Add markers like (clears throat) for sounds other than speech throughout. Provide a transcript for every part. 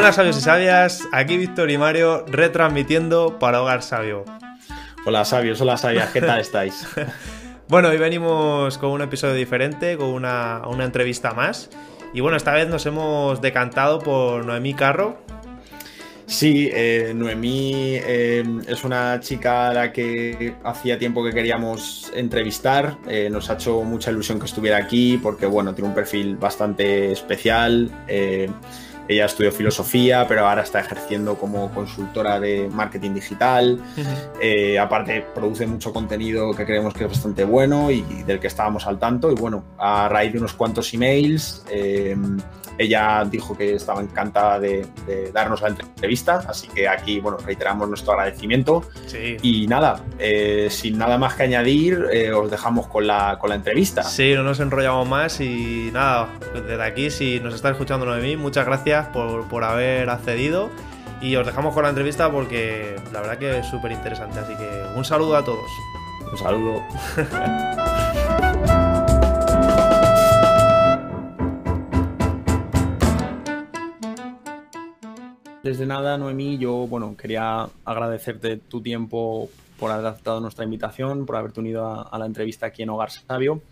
Hola sabios y sabias, aquí Víctor y Mario retransmitiendo para Hogar Sabio. Hola sabios, hola sabias, ¿qué tal (laughs) estáis? bueno, hoy venimos con un episodio diferente, con una, una entrevista más. Y bueno, esta vez nos hemos decantado por Noemí Carro, Sí, eh, Noemí eh, es una chica a la que hacía tiempo que queríamos entrevistar. Eh, nos ha hecho mucha ilusión que estuviera aquí porque, bueno, tiene un perfil bastante especial. Ella estudió filosofía, pero ahora está ejerciendo como consultora de marketing digital. aparte, produce mucho contenido que creemos que es bastante bueno y del que estábamos al tanto. Y bueno, a raíz de unos cuantos emails ella dijo que estaba encantada de, darnos la entrevista, así que aquí, bueno, reiteramos nuestro agradecimiento. Y nada, eh, sin nada más que añadir, eh, os dejamos con la, con la entrevista. Sí, no nos enrollamos más y nada, desde aquí, si nos está escuchando Noemí, muchas gracias por, por haber accedido. Y os dejamos con la entrevista porque la verdad que es súper interesante. Así que un saludo a todos. Un saludo. (laughs) Desde nada, Noemí, yo bueno, quería agradecerte tu tiempo por haber aceptado nuestra invitación, por haberte unido a, la entrevista aquí en Hogar Sabio.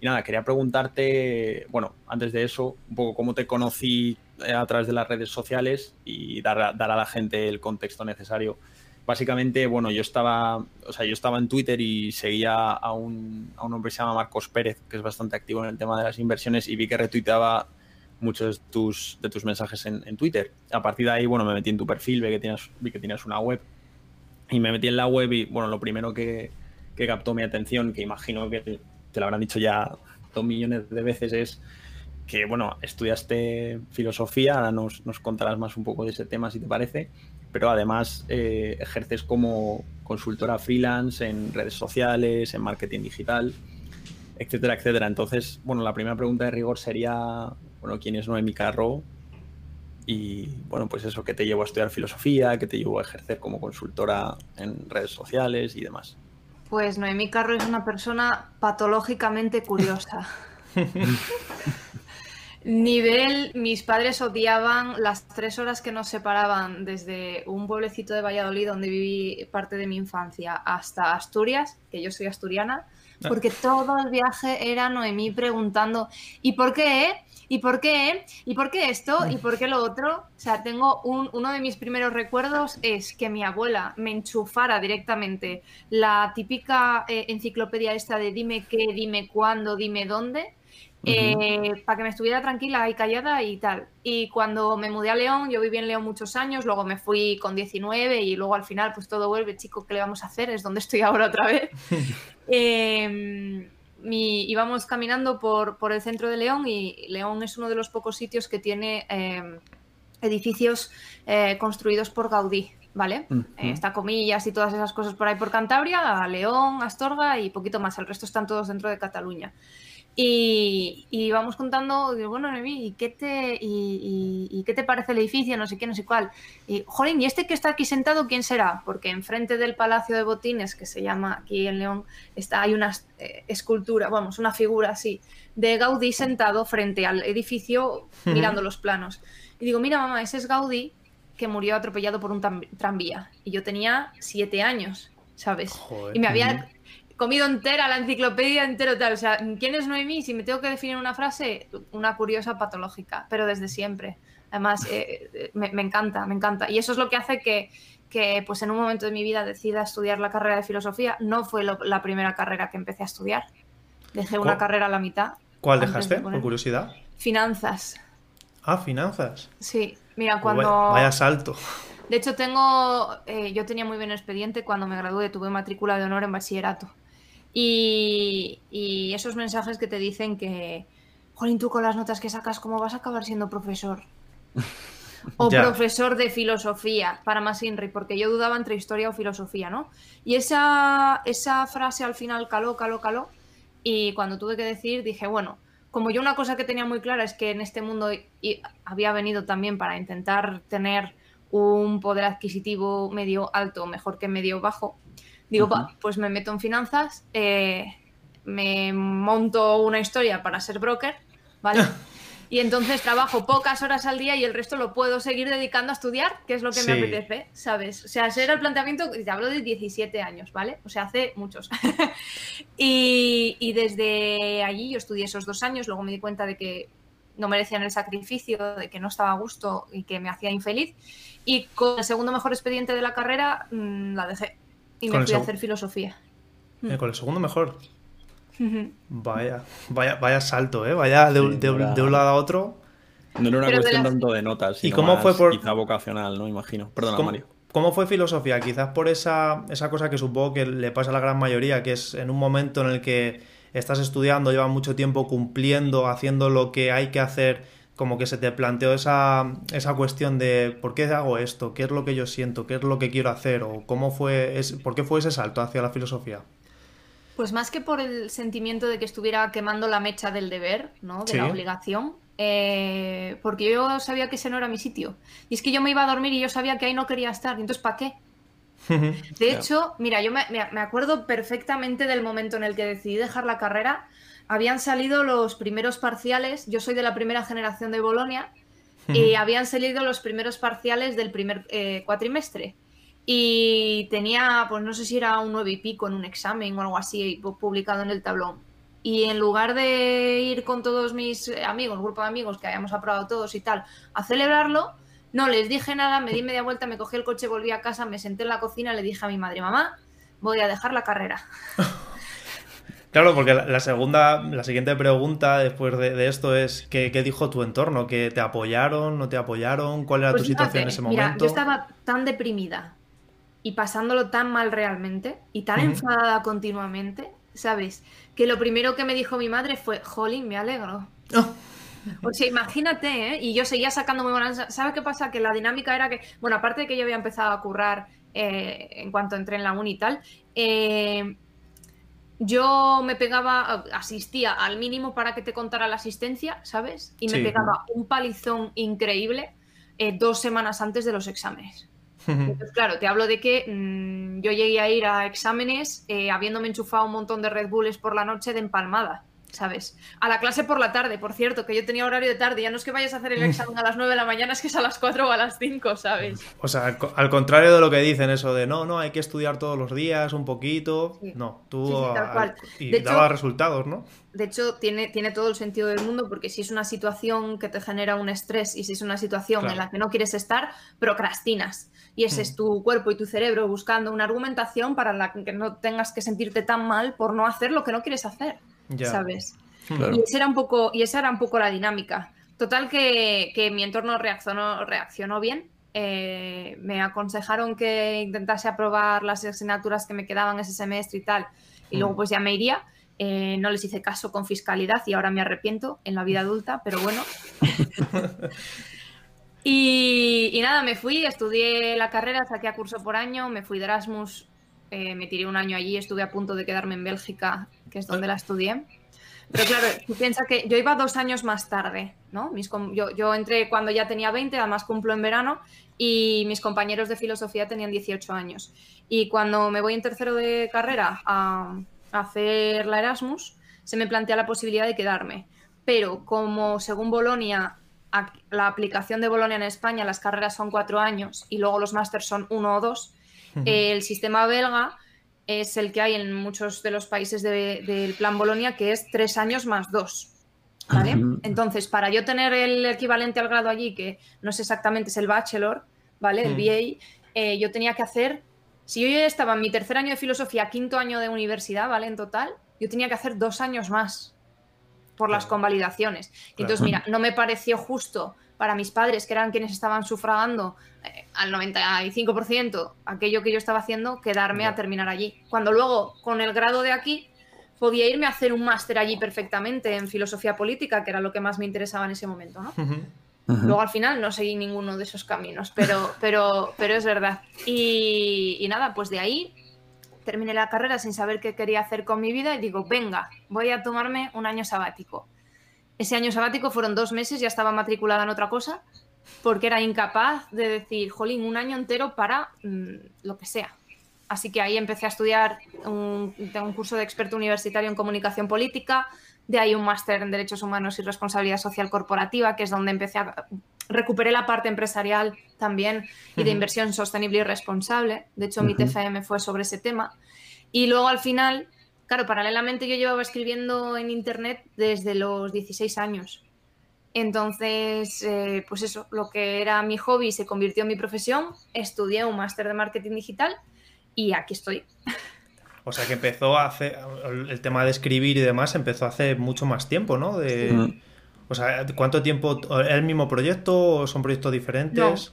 Y nada, quería preguntarte, bueno, antes de eso, un poco cómo te conocí eh, a través de las redes sociales y dar, a la gente el contexto necesario. Básicamente, bueno, yo estaba, o sea, yo estaba en Twitter y seguía a un, a un hombre que se llama Marcos Pérez, que es bastante activo en el tema de las inversiones, y vi que retuiteaba muchos de tus, mensajes en, Twitter. A partir de ahí, bueno, me metí en tu perfil, vi que tienes, vi que tienes una web y me metí en la web y, bueno, lo primero que, captó mi atención, que imagino que te lo habrán dicho ya dos millones de veces, es que, bueno, estudiaste filosofía, ahora nos, nos contarás más un poco de ese tema si te parece, pero además eh, ejerces como consultora freelance en redes sociales, en marketing digital, etcétera, etcétera. Entonces, bueno, la primera pregunta de rigor sería, bueno, quién es Noemi Carro y, bueno, pues eso, que te llevó a estudiar filosofía, que te llevó a ejercer como consultora en redes sociales y demás. Pues Noemi Carro es una persona patológicamente curiosa. (laughs) Nivel, mis padres odiaban las tres horas que nos separaban desde un pueblecito de Valladolid donde viví parte de mi infancia hasta Asturias, que yo soy asturiana, ah. porque todo el viaje era Noemí preguntando ¿y por qué? ¿Y por qué? ¿Y por qué esto? ¿Y por qué lo otro? O sea, tengo un, uno de mis primeros recuerdos es que mi abuela me enchufara directamente la típica eh, enciclopedia esta de dime qué, dime cuándo, dime dónde. Eh, para que me estuviera tranquila y callada y tal. Y cuando me mudé a León, yo viví en León muchos años, luego me fui con 19 y luego al final pues todo vuelve, chico, ¿qué le vamos a hacer? Es donde estoy ahora otra vez. (laughs) eh, íbamos caminando por, por, el centro de León y León es uno de los pocos sitios que tiene em, edificios eh, construidos por Gaudí, ¿vale? está Comillas y todas esas cosas por ahí por Cantabria, León, Astorga y poquito más. El resto están todos dentro de Cataluña. Y, y, vamos contando, bueno, ¿y qué, te, y, qué te parece el edificio? No sé qué, no sé cuál. Y, jolín, ¿y este que está aquí sentado, quién será? Porque enfrente del Palacio de Botines, que se llama aquí en León, está, hay una eh, escultura, vamos, una figura así, de Gaudí sentado frente al edificio mirando los planos. Y digo, mira, mamá, ese es Gaudí que murió atropellado por un tranvía. Y yo tenía siete años, ¿sabes? y me había comido entera la enciclopedia entero tal. O sea, ¿quién es Noemí? Si me tengo que definir una frase, una curiosa patológica, pero desde siempre. Además, eh, eh, me, encanta, me encanta. Y eso es lo que hace que, que, pues en un momento de mi vida decida estudiar la carrera de filosofía. No fue la primera carrera que empecé a estudiar. Dejé una carrera a la mitad. ¿Cuál dejaste, por curiosidad? Finanzas. Ah, finanzas. Sí, mira, pues cuando... vaya salto. De hecho, tengo, eh, yo tenía muy buen expediente cuando me gradué, tuve matrícula de honor en bachillerato. Y, esos mensajes que te dicen que, jolín, tú con las notas que sacas, ¿cómo vas a acabar siendo profesor? (laughs) O profesor de filosofía, para más Inri, porque yo dudaba entre historia o filosofía, ¿no? Y esa, esa frase al final caló, caló, caló. Y cuando tuve que decir, dije, bueno, como yo una cosa que tenía muy clara es que en este mundo había venido también para intentar tener un poder adquisitivo medio alto, mejor que medio bajo, Digo, pues me meto en finanzas, eh, me monto una historia para ser broker, ¿vale? (laughs) Y entonces trabajo pocas horas al día y el resto lo puedo seguir dedicando a estudiar, que es lo que me apetece, ¿sabes? O sea, ese era el planteamiento, te hablo de 17 años, ¿vale? O sea, hace muchos. (laughs) y, y desde allí yo estudié esos dos años, luego me di cuenta de que no merecían el sacrificio, de que no estaba a gusto y que me hacía infeliz. Y con el segundo mejor expediente de la carrera mm, la dejé y me fui a hacer filosofía. Eh, con el segundo mejor. vaya, vaya, vaya salto, ¿eh? Vaya de, un lado a otro. No era una cuestión tanto de notas, sino ¿Y cómo fue por... quizá vocacional, ¿no? Imagino. Perdona, Mario. ¿Cómo fue filosofía? Quizás por esa, esa cosa que supongo que le pasa a la gran mayoría, que es en un momento en el que estás estudiando, llevas mucho tiempo cumpliendo, haciendo lo que hay que hacer, como que se te planteó esa, esa cuestión de por qué hago esto, qué es lo que yo siento, qué es lo que quiero hacer, o cómo fue, es, por qué fue ese salto hacia la filosofía. Pues más que por el sentimiento de que estuviera quemando la mecha del deber, ¿no? De la obligación. Eh, porque yo sabía que ese no era mi sitio. Y es que yo me iba a dormir y yo sabía que ahí no quería estar. Entonces, ¿para qué? De hecho, mira, yo me, acuerdo perfectamente del momento en el que decidí dejar la carrera. Habían salido los primeros parciales, yo soy de la primera generación de Bolonia, y habían salido los primeros parciales del primer eh, cuatrimestre. Y tenía, pues no sé si era un nueve y pico en un examen o algo así publicado en el tablón. Y en lugar de ir con todos mis amigos, grupo de amigos que habíamos aprobado todos y tal, a celebrarlo, no les dije nada, me di media vuelta, me cogí el coche, volví a casa, me senté en la cocina, le dije a mi madre, mamá, voy a dejar la carrera. (laughs) Claro, porque la, segunda, la siguiente pregunta después de, esto es ¿qué, dijo tu entorno? ¿Que te apoyaron? ¿No te apoyaron? ¿Cuál era tu pues situación en ese momento? yo estaba tan deprimida y pasándolo tan mal realmente y tan enfadada continuamente, ¿sabes? Que lo primero que me dijo mi madre fue, Jolín, me alegro. Oh. O sea, imagínate, ¿eh? Y yo seguía sacando muy buenas. ¿Sabes qué pasa? Que la dinámica era que, bueno, aparte de que yo había empezado a currar eh, en cuanto entré en la uni y tal, eh, yo me pegaba, asistía al mínimo para que te contara la asistencia, ¿sabes? Y me pegaba un palizón increíble eh, dos semanas antes de los exámenes. Entonces, claro, te hablo de que mm, yo llegué a ir a exámenes habiéndome enchufado un montón de Red Bulls por la noche de empalmada. ¿Sabes? A la clase por la tarde, por cierto, que yo tenía horario de tarde, ya no es que vayas a hacer el mm. examen a las 9 de la mañana, es que es a las 4 o a las 5, ¿sabes? O sea, al contrario de lo que dicen, eso de no, no, hay que estudiar todos los días un poquito, no, tú y daba resultados, ¿no? De hecho, tiene, tiene todo el sentido del mundo porque si es una situación que te genera un estrés y si es una situación en la que no quieres estar, procrastinas. Y ese es mm. tu cuerpo y tu cerebro buscando una argumentación para la que no tengas que sentirte tan mal por no hacer lo que no quieres hacer. ¿Sabes? Y, esa era un poco, y esa era un poco la dinámica. Total que, mi entorno reaccionó, reaccionó bien. Eh, me aconsejaron que intentase aprobar las asignaturas que me quedaban ese semestre y tal, y luego mm. pues ya me iría. Eh, no les hice caso con fiscalidad y ahora me arrepiento en la vida adulta, pero bueno. (laughs) y, nada, me fui, estudié la carrera, saqué a curso por año, me fui de Erasmus, eh, me tiré un año allí, estuve a punto de quedarme en Bélgica que es donde la estudié. Pero claro, tú piensas que yo iba dos años más tarde, ¿no? Mis, yo, yo, entré cuando ya tenía 20, además cumplo en verano, y mis compañeros de filosofía tenían 18 años. Y cuando me voy en tercero de carrera a, hacer la Erasmus, se me plantea la posibilidad de quedarme. Pero como según Bolonia, la aplicación de Bolonia en España, las carreras son cuatro años y luego los másters son uno o dos, el sistema belga es el que hay en muchos de los países del Plan Bolonia, que es tres años más dos. ¿vale? Entonces, para yo tener el equivalente al grado allí, que no es exactamente, es el bachelor, ¿vale? El BA, eh, yo tenía que hacer, si yo ya estaba en mi tercer año de filosofía, quinto año de universidad, ¿vale? En total, yo tenía que hacer dos años más por las convalidaciones. Entonces, mira, no me pareció justo para mis padres, que eran quienes estaban sufragando eh, al 95% aquello que yo estaba haciendo, quedarme a terminar allí. Cuando luego, con el grado de aquí, podía irme a hacer un máster allí perfectamente en filosofía política, que era lo que más me interesaba en ese momento, ¿no? Luego al final no seguí ninguno de esos caminos, pero, pero, pero es verdad. Y, y nada, pues de ahí terminé la carrera sin saber qué quería hacer con mi vida y digo, venga, voy a tomarme un año sabático. Ese año sabático fueron dos meses, ya estaba matriculada en otra cosa, porque era incapaz de decir, jolín, un año entero para mm, lo que sea. Así que ahí empecé a estudiar un, un curso de experto universitario en comunicación política, de ahí un máster en derechos humanos y responsabilidad social corporativa, que es donde empecé a recuperé la parte empresarial también y de inversión sostenible y responsable. De hecho, mi TFM fue sobre ese tema. Y luego al final, claro, paralelamente yo llevaba escribiendo en Internet desde los 16 años. Entonces, eh, pues eso, lo que era mi hobby se convirtió en mi profesión, estudié un máster de marketing digital y aquí estoy. O sea que empezó a hacer el tema de escribir y demás empezó hace mucho más tiempo, ¿no? De, O sea, ¿cuánto tiempo? ¿Es el mismo proyecto o son proyectos diferentes?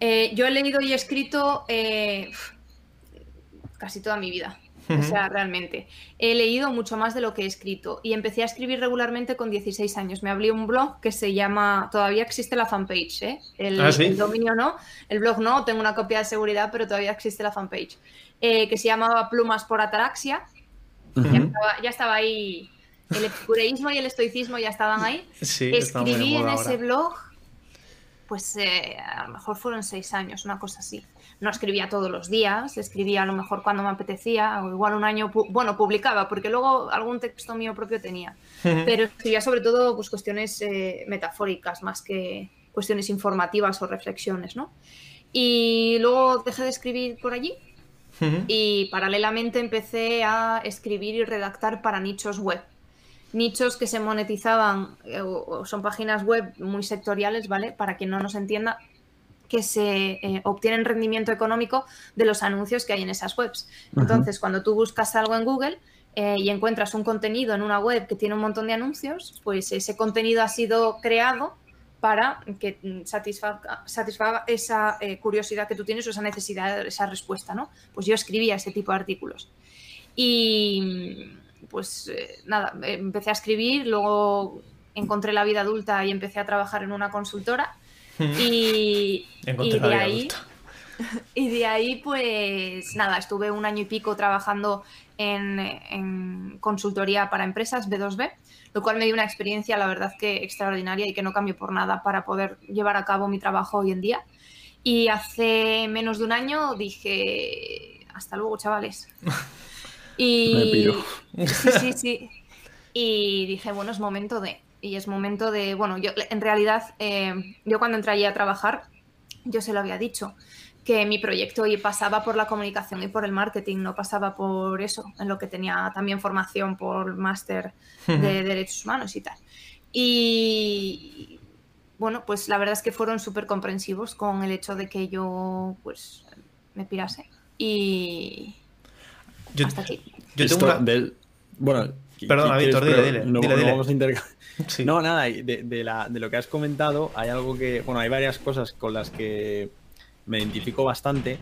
Eh, yo he leído y escrito eh, casi toda mi vida. O sea, realmente. He leído mucho más de lo que he escrito y empecé a escribir regularmente con 16 años. Me abrí un blog que se llama, todavía existe la fanpage, ¿eh? el, ¿Ah, sí? el dominio no, el blog no, tengo una copia de seguridad, pero todavía existe la fanpage, eh, que se llamaba Plumas por Ataraxia. ya, estaba, ya estaba ahí, el epicureísmo y el estoicismo ya estaban ahí. Sí, Escribí en ese blog, pues eh, a lo mejor fueron seis años, una cosa así. No escribía todos los días, escribía a lo mejor cuando me apetecía, o igual un año, pu- bueno, publicaba, porque luego algún texto mío propio tenía. Pero escribía sobre todo pues, cuestiones eh, metafóricas más que cuestiones informativas o reflexiones, ¿no? Y luego dejé de escribir por allí y paralelamente empecé a escribir y redactar para nichos web. Nichos que se monetizaban, eh, son páginas web muy sectoriales, ¿vale? Para quien no nos entienda, que se eh, obtienen rendimiento económico de los anuncios que hay en esas webs. Entonces, cuando tú buscas algo en Google eh, y encuentras un contenido en una web que tiene un montón de anuncios, pues ese contenido ha sido creado para que mm, satisfaga, satisfaga esa eh, curiosidad que tú tienes o esa necesidad, esa respuesta, ¿no? Pues yo escribía ese tipo de artículos. Y mm, pues eh, nada, empecé a escribir, luego encontré la vida adulta y empecé a trabajar en una consultora. Y, y de ahí, (laughs) y de ahí, pues nada, estuve un año y pico trabajando en, en consultoría para empresas B2B, lo cual me dio una experiencia, la verdad, que extraordinaria y que no cambio por nada para poder llevar a cabo mi trabajo hoy en día. Y hace menos de un año dije, hasta luego, chavales. (laughs) Y Me sí, sí, sí. Y dije, bueno, es momento de. Y es momento de. Bueno, yo en realidad, eh, yo cuando entré allí a trabajar, yo se lo había dicho, que mi proyecto y pasaba por la comunicación y por el marketing, no pasaba por eso, en lo que tenía también formación por máster de derechos humanos y tal. Y bueno, pues la verdad es que fueron súper comprensivos con el hecho de que yo pues me pirase. Y Yo, hasta aquí. yo tengo Esto una... del- Bueno, ¿qui- Perdona, Víctor, dile, dile, no- dile, no dile. vamos a (laughs) Sí. No, nada, de, de la- de lo que has comentado, hay algo que. Bueno, hay varias cosas con las que me identifico bastante.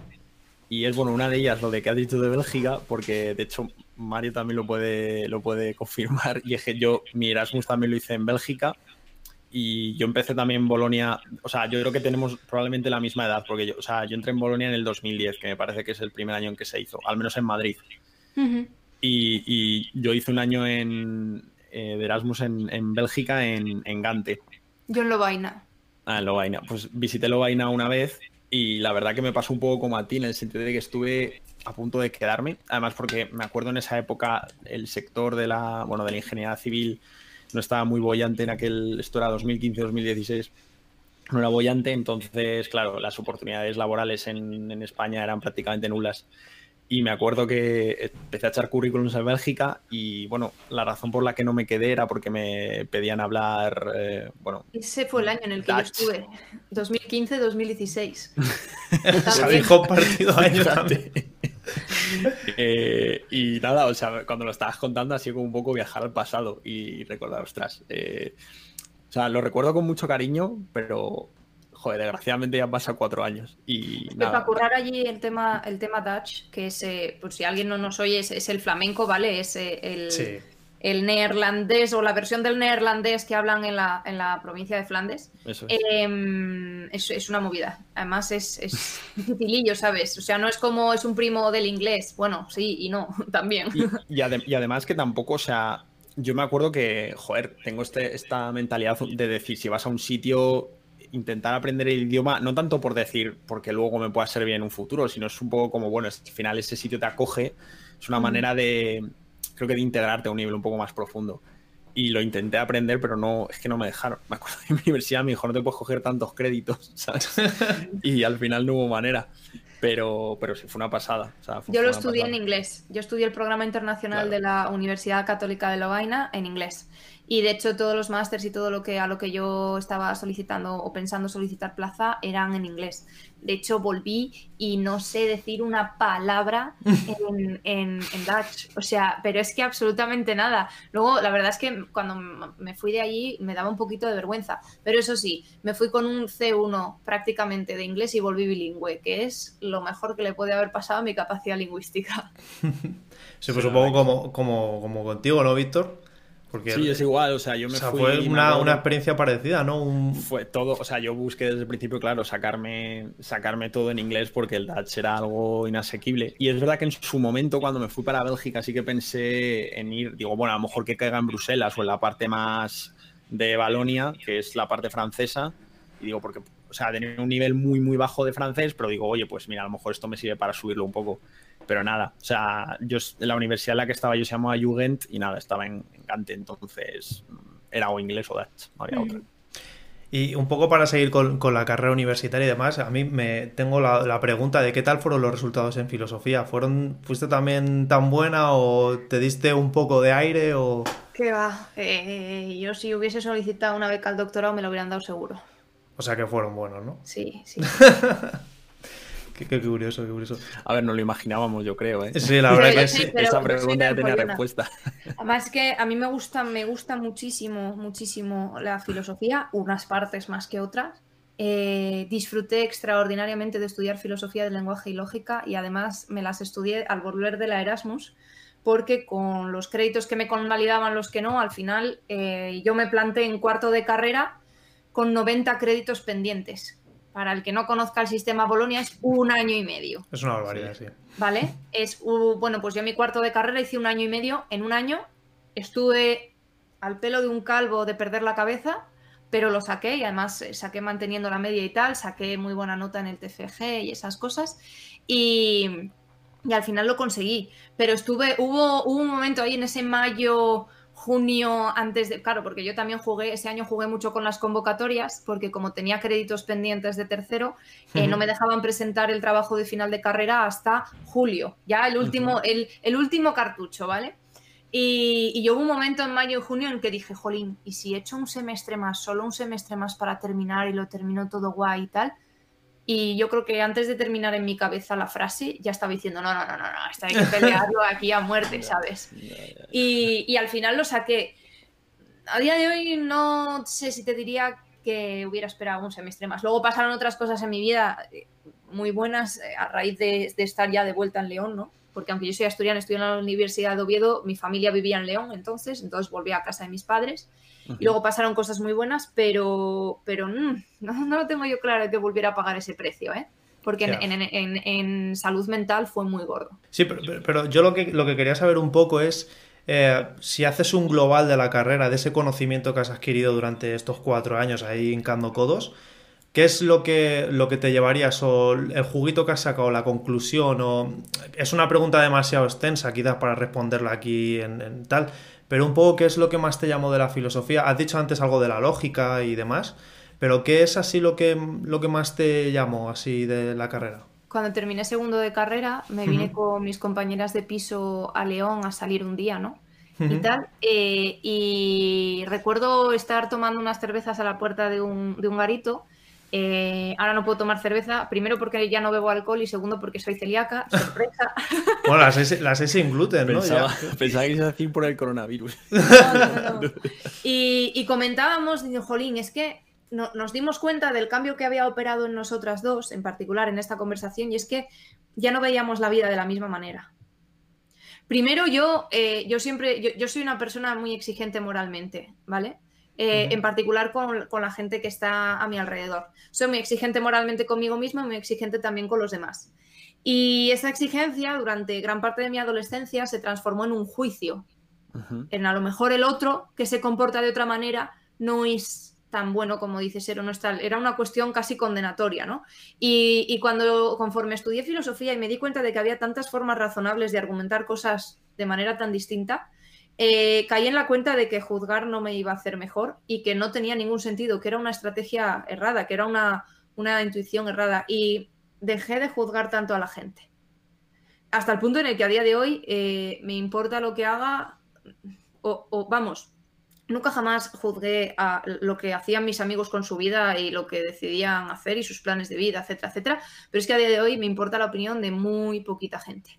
Y es, bueno, una de ellas lo de que has dicho de Bélgica, porque de hecho Mario también lo puede, lo puede (laughs) confirmar. Y es que yo, mi Erasmus también lo hice en Bélgica. Y yo empecé también en Bolonia. O sea, yo creo que tenemos probablemente la misma edad, porque yo, o sea, yo entré en Bolonia en el 2010, que me parece que es el primer año en que se hizo, al menos en Madrid. Ujú. Y, y yo hice un año en, eh, de Erasmus en, en Bélgica, en, en Gante. Yo en Lovaina. Ah, en Lovaina. Pues visité Lovaina una vez y la verdad que me pasó un poco como a ti, en el sentido de que estuve a punto de quedarme. Además, porque me acuerdo en esa época el sector de la, bueno, de la ingeniería civil no estaba muy bollante en aquel, esto era 2015-2016, no era bollante, entonces, claro, las oportunidades laborales en, en España eran prácticamente nulas. Y me acuerdo que empecé a echar currículums en Bélgica y, bueno, la razón por la que no me quedé era porque me pedían hablar, eh, bueno, Ese fue el año en el que yo estuve. 2015-2016. (laughs) Se habéis compartido años también. Eh, y nada, o sea, cuando lo estabas contando, ha sido como un poco viajar al pasado y recordar, ostras. eh, o sea, lo recuerdo con mucho cariño, pero, joder, desgraciadamente ya han pasado cuatro años. Y para currar allí el tema, el tema Dutch, que es, eh, por si alguien no nos oye, es, es el flamenco, ¿vale? Es eh, el, Sí. el neerlandés o la versión del neerlandés que hablan en la, en la provincia de Flandes. eso es. Em, es, es una movida. Además es, es (laughs) dificilillo, ¿sabes? O sea, no es como es un primo del inglés. Bueno, sí y no, (laughs) también. Y, y además que tampoco, o sea, yo me acuerdo que, joder, tengo este, esta mentalidad de decir, si vas a un sitio intentar aprender el idioma, no tanto por decir, porque luego me pueda servir en un futuro, sino es un poco como, bueno, al final ese sitio te acoge, es una manera de, creo que de integrarte a un nivel un poco más profundo. Y lo intenté aprender, pero no, es que no me dejaron. (laughs) Me acuerdo de mi universidad me dijo, no te puedes coger tantos créditos, (laughs) ¿sabes? (laughs) y al final no hubo manera. Pero, pero sí, fue una pasada. yo lo estudié en inglés. Yo estudié el programa internacional de la Universidad Católica de Lovaina en inglés. Y de hecho todos los másters y todo lo que a lo que yo estaba solicitando o pensando solicitar plaza eran en inglés. De hecho volví y no sé decir una palabra (laughs) en, en, Dutch. O sea, pero es que absolutamente nada. Luego, la verdad es que cuando me fui de allí me daba un poquito de vergüenza. Pero eso sí, me fui con un C1 prácticamente de inglés y volví bilingüe, que es lo mejor que le puede haber pasado a mi capacidad lingüística. (laughs) sí, pues supongo como, como, como contigo, ¿no, Víctor? Sí, es igual, o sea, yo me fui... Fue una, una, experiencia parecida, ¿no? Fue todo, o sea, yo busqué desde el principio, claro, sacarme, sacarme todo en inglés porque el Dutch era algo inasequible. Y es verdad que en su momento, cuando me fui para Bélgica, sí que pensé en ir, digo, bueno, a lo mejor que caiga en Bruselas o en la parte más de Balonia, que es la parte francesa. Y digo, porque, o sea, tener un nivel muy, muy bajo de francés, pero digo, oye, pues mira, a lo mejor esto me sirve para subirlo un poco pero nada, o sea, yo la universidad en la que estaba yo se llamaba Jugend y nada, estaba en, Gante, entonces mm, era o inglés o Dutch, no había otra. Y un poco para seguir con, la carrera universitaria y demás, a mí me tengo la, pregunta de qué tal fueron los resultados en filosofía. ¿Fueron, ¿Fuiste también tan buena o te diste un poco de aire o...? ¿Qué va? Eh, yo si hubiese solicitado una beca al doctorado me lo hubieran dado seguro. O sea que fueron buenos, ¿no? Sí, sí. (laughs) Qué, curioso, qué curioso. A ver, no lo imaginábamos, yo creo, ¿eh? Sí, la verdad que sí. Esa pregunta ya tenía respuesta. Además que a mí me gusta, me gusta muchísimo, muchísimo la filosofía, unas partes más que otras. Eh, disfruté extraordinariamente de estudiar filosofía del lenguaje y lógica y además me las estudié al volver de la Erasmus porque con los créditos que me convalidaban los que no, al final eh, yo me planté en cuarto de carrera con 90 créditos pendientes para el que no conozca el sistema Bolonia, es un año y medio. Es una barbaridad, sí. ¿Vale? Es, bueno, pues yo mi cuarto de carrera hice un año y medio. En un año estuve al pelo de un calvo de perder la cabeza, pero lo saqué y además eh, saqué manteniendo la media y tal, saqué muy buena nota en el TFG y esas cosas. Y, y al final lo conseguí. Pero estuve, hubo, hubo un momento ahí en ese mayo junio antes de, claro, porque yo también jugué, ese año jugué mucho con las convocatorias, porque como tenía créditos pendientes de tercero, eh, no me dejaban presentar el trabajo de final de carrera hasta julio, ya el último, el, último cartucho, ¿vale? Y, y, yo hubo un momento en mayo y junio en que dije, jolín, ¿y si he hecho un semestre más, solo un semestre más para terminar y lo termino todo guay y tal? Y yo creo que antes de terminar en mi cabeza la frase, ya estaba diciendo, no, no, no, no, no, esto hay que pelearlo aquí a muerte, (laughs) ¿sabes? Y, y, al final lo saqué. A día de hoy no sé si te diría que hubiera esperado un semestre más. Luego pasaron otras cosas en mi vida eh, muy buenas eh, a raíz de, de estar ya de vuelta en León, ¿no? Porque aunque yo soy asturiana, estudié en la Universidad de Oviedo, mi familia vivía en León entonces, entonces volví a casa de mis padres. Y luego pasaron cosas muy buenas, pero, pero mm, no, lo tengo yo claro de volver a pagar ese precio, ¿eh? Porque en, salud mental fue muy gordo. Sí, pero, yo lo que, lo que quería saber un poco es eh, si haces un global de la carrera, de ese conocimiento que has adquirido durante estos cuatro años ahí hincando codos, ¿qué es lo que, lo que te llevarías o el juguito que has sacado, la conclusión? O... Es una pregunta demasiado extensa quizás para responderla aquí en tal, pero un poco qué es lo que más te llamó de la filosofía. Has dicho antes algo de la lógica y demás, pero ¿qué es así lo que, lo que más te llamó así de la carrera? Cuando terminé segundo de carrera, me vine con mis compañeras de piso a León a salir un día, ¿no? Y tal. Eh, y recuerdo estar tomando unas cervezas a la puerta de un, de un garito eh, ahora no puedo tomar cerveza, primero porque ya no bebo alcohol y segundo porque soy celíaca, (laughs) sorpresa. Bueno, las las sin gluten, ¿no? Pensaba, pensaba que iba a decir por el coronavirus. (laughs) y, comentábamos, digo, Jolín, es que nos dimos cuenta del cambio que había operado en nosotras dos, en particular en esta conversación, y es que ya no veíamos la vida de la misma manera. Primero, yo, eh, yo siempre, yo soy una persona muy exigente moralmente, ¿vale? Eh, en particular con, la gente que está a mi alrededor. Soy muy exigente moralmente conmigo misma y muy exigente también con los demás. Y esa exigencia durante gran parte de mi adolescencia se transformó en un juicio. En a lo mejor el otro que se comporta de otra manera no es tan bueno como dice no es tal, era una cuestión casi condenatoria, ¿no? Y, y, cuando, conforme estudié filosofía y me di cuenta de que había tantas formas razonables de argumentar cosas de manera tan distinta, eh, caí en la cuenta de que juzgar no me iba a hacer mejor y que no tenía ningún sentido, que era una estrategia errada, que era una, una intuición errada. Y dejé de juzgar tanto a la gente. Hasta el punto en el que a día de hoy eh, me importa lo que haga, o, o, vamos, nunca jamás juzgué a lo que hacían mis amigos con su vida y lo que decidían hacer y sus planes de vida, etcétera, etcétera. Pero es que a día de hoy me importa la opinión de muy poquita gente.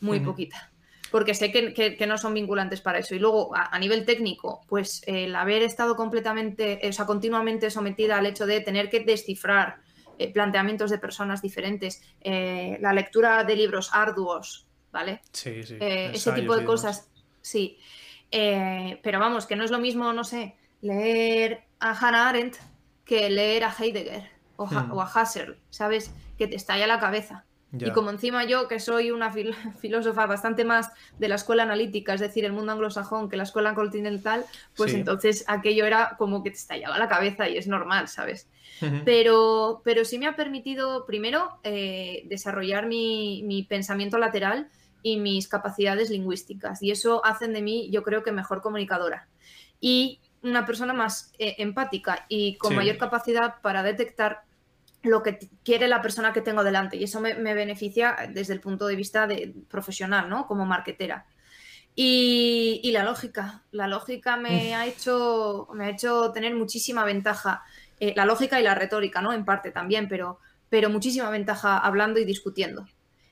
Muy poquita porque sé que, que, que, no son vinculantes para eso. Y luego, a, a nivel técnico, pues el haber estado completamente, o sea, continuamente sometida al hecho de tener que descifrar eh, planteamientos de personas diferentes, eh, la lectura de libros arduos, ¿vale? Sí, sí. Eh, ese tipo de cosas, sí. Eh, pero vamos, que no es lo mismo, no sé, leer a Hannah Arendt que leer a Heidegger o, hmm. o a Husserl, ¿sabes? Que te estalla la cabeza. Ya. Y como encima yo, que soy una fil (laughs) filósofa bastante más de la escuela analítica, es decir, el mundo anglosajón que la escuela continental, pues sí. entonces aquello era como que te estallaba la cabeza y es normal, ¿sabes? Uh -huh. pero, pero sí me ha permitido, primero, eh, desarrollar mi, mi, pensamiento lateral y mis capacidades lingüísticas. Y eso hacen de mí, yo creo que mejor comunicadora. Y una persona más eh, empática y con sí. mayor capacidad para detectar lo que quiere la persona que tengo delante y eso me, me beneficia desde el punto de vista de, profesional, ¿no? Como marketera. Y, y, la lógica, la lógica me ha hecho, me ha hecho tener muchísima ventaja, eh, la lógica y la retórica, ¿no? En parte también, pero, pero muchísima ventaja hablando y discutiendo.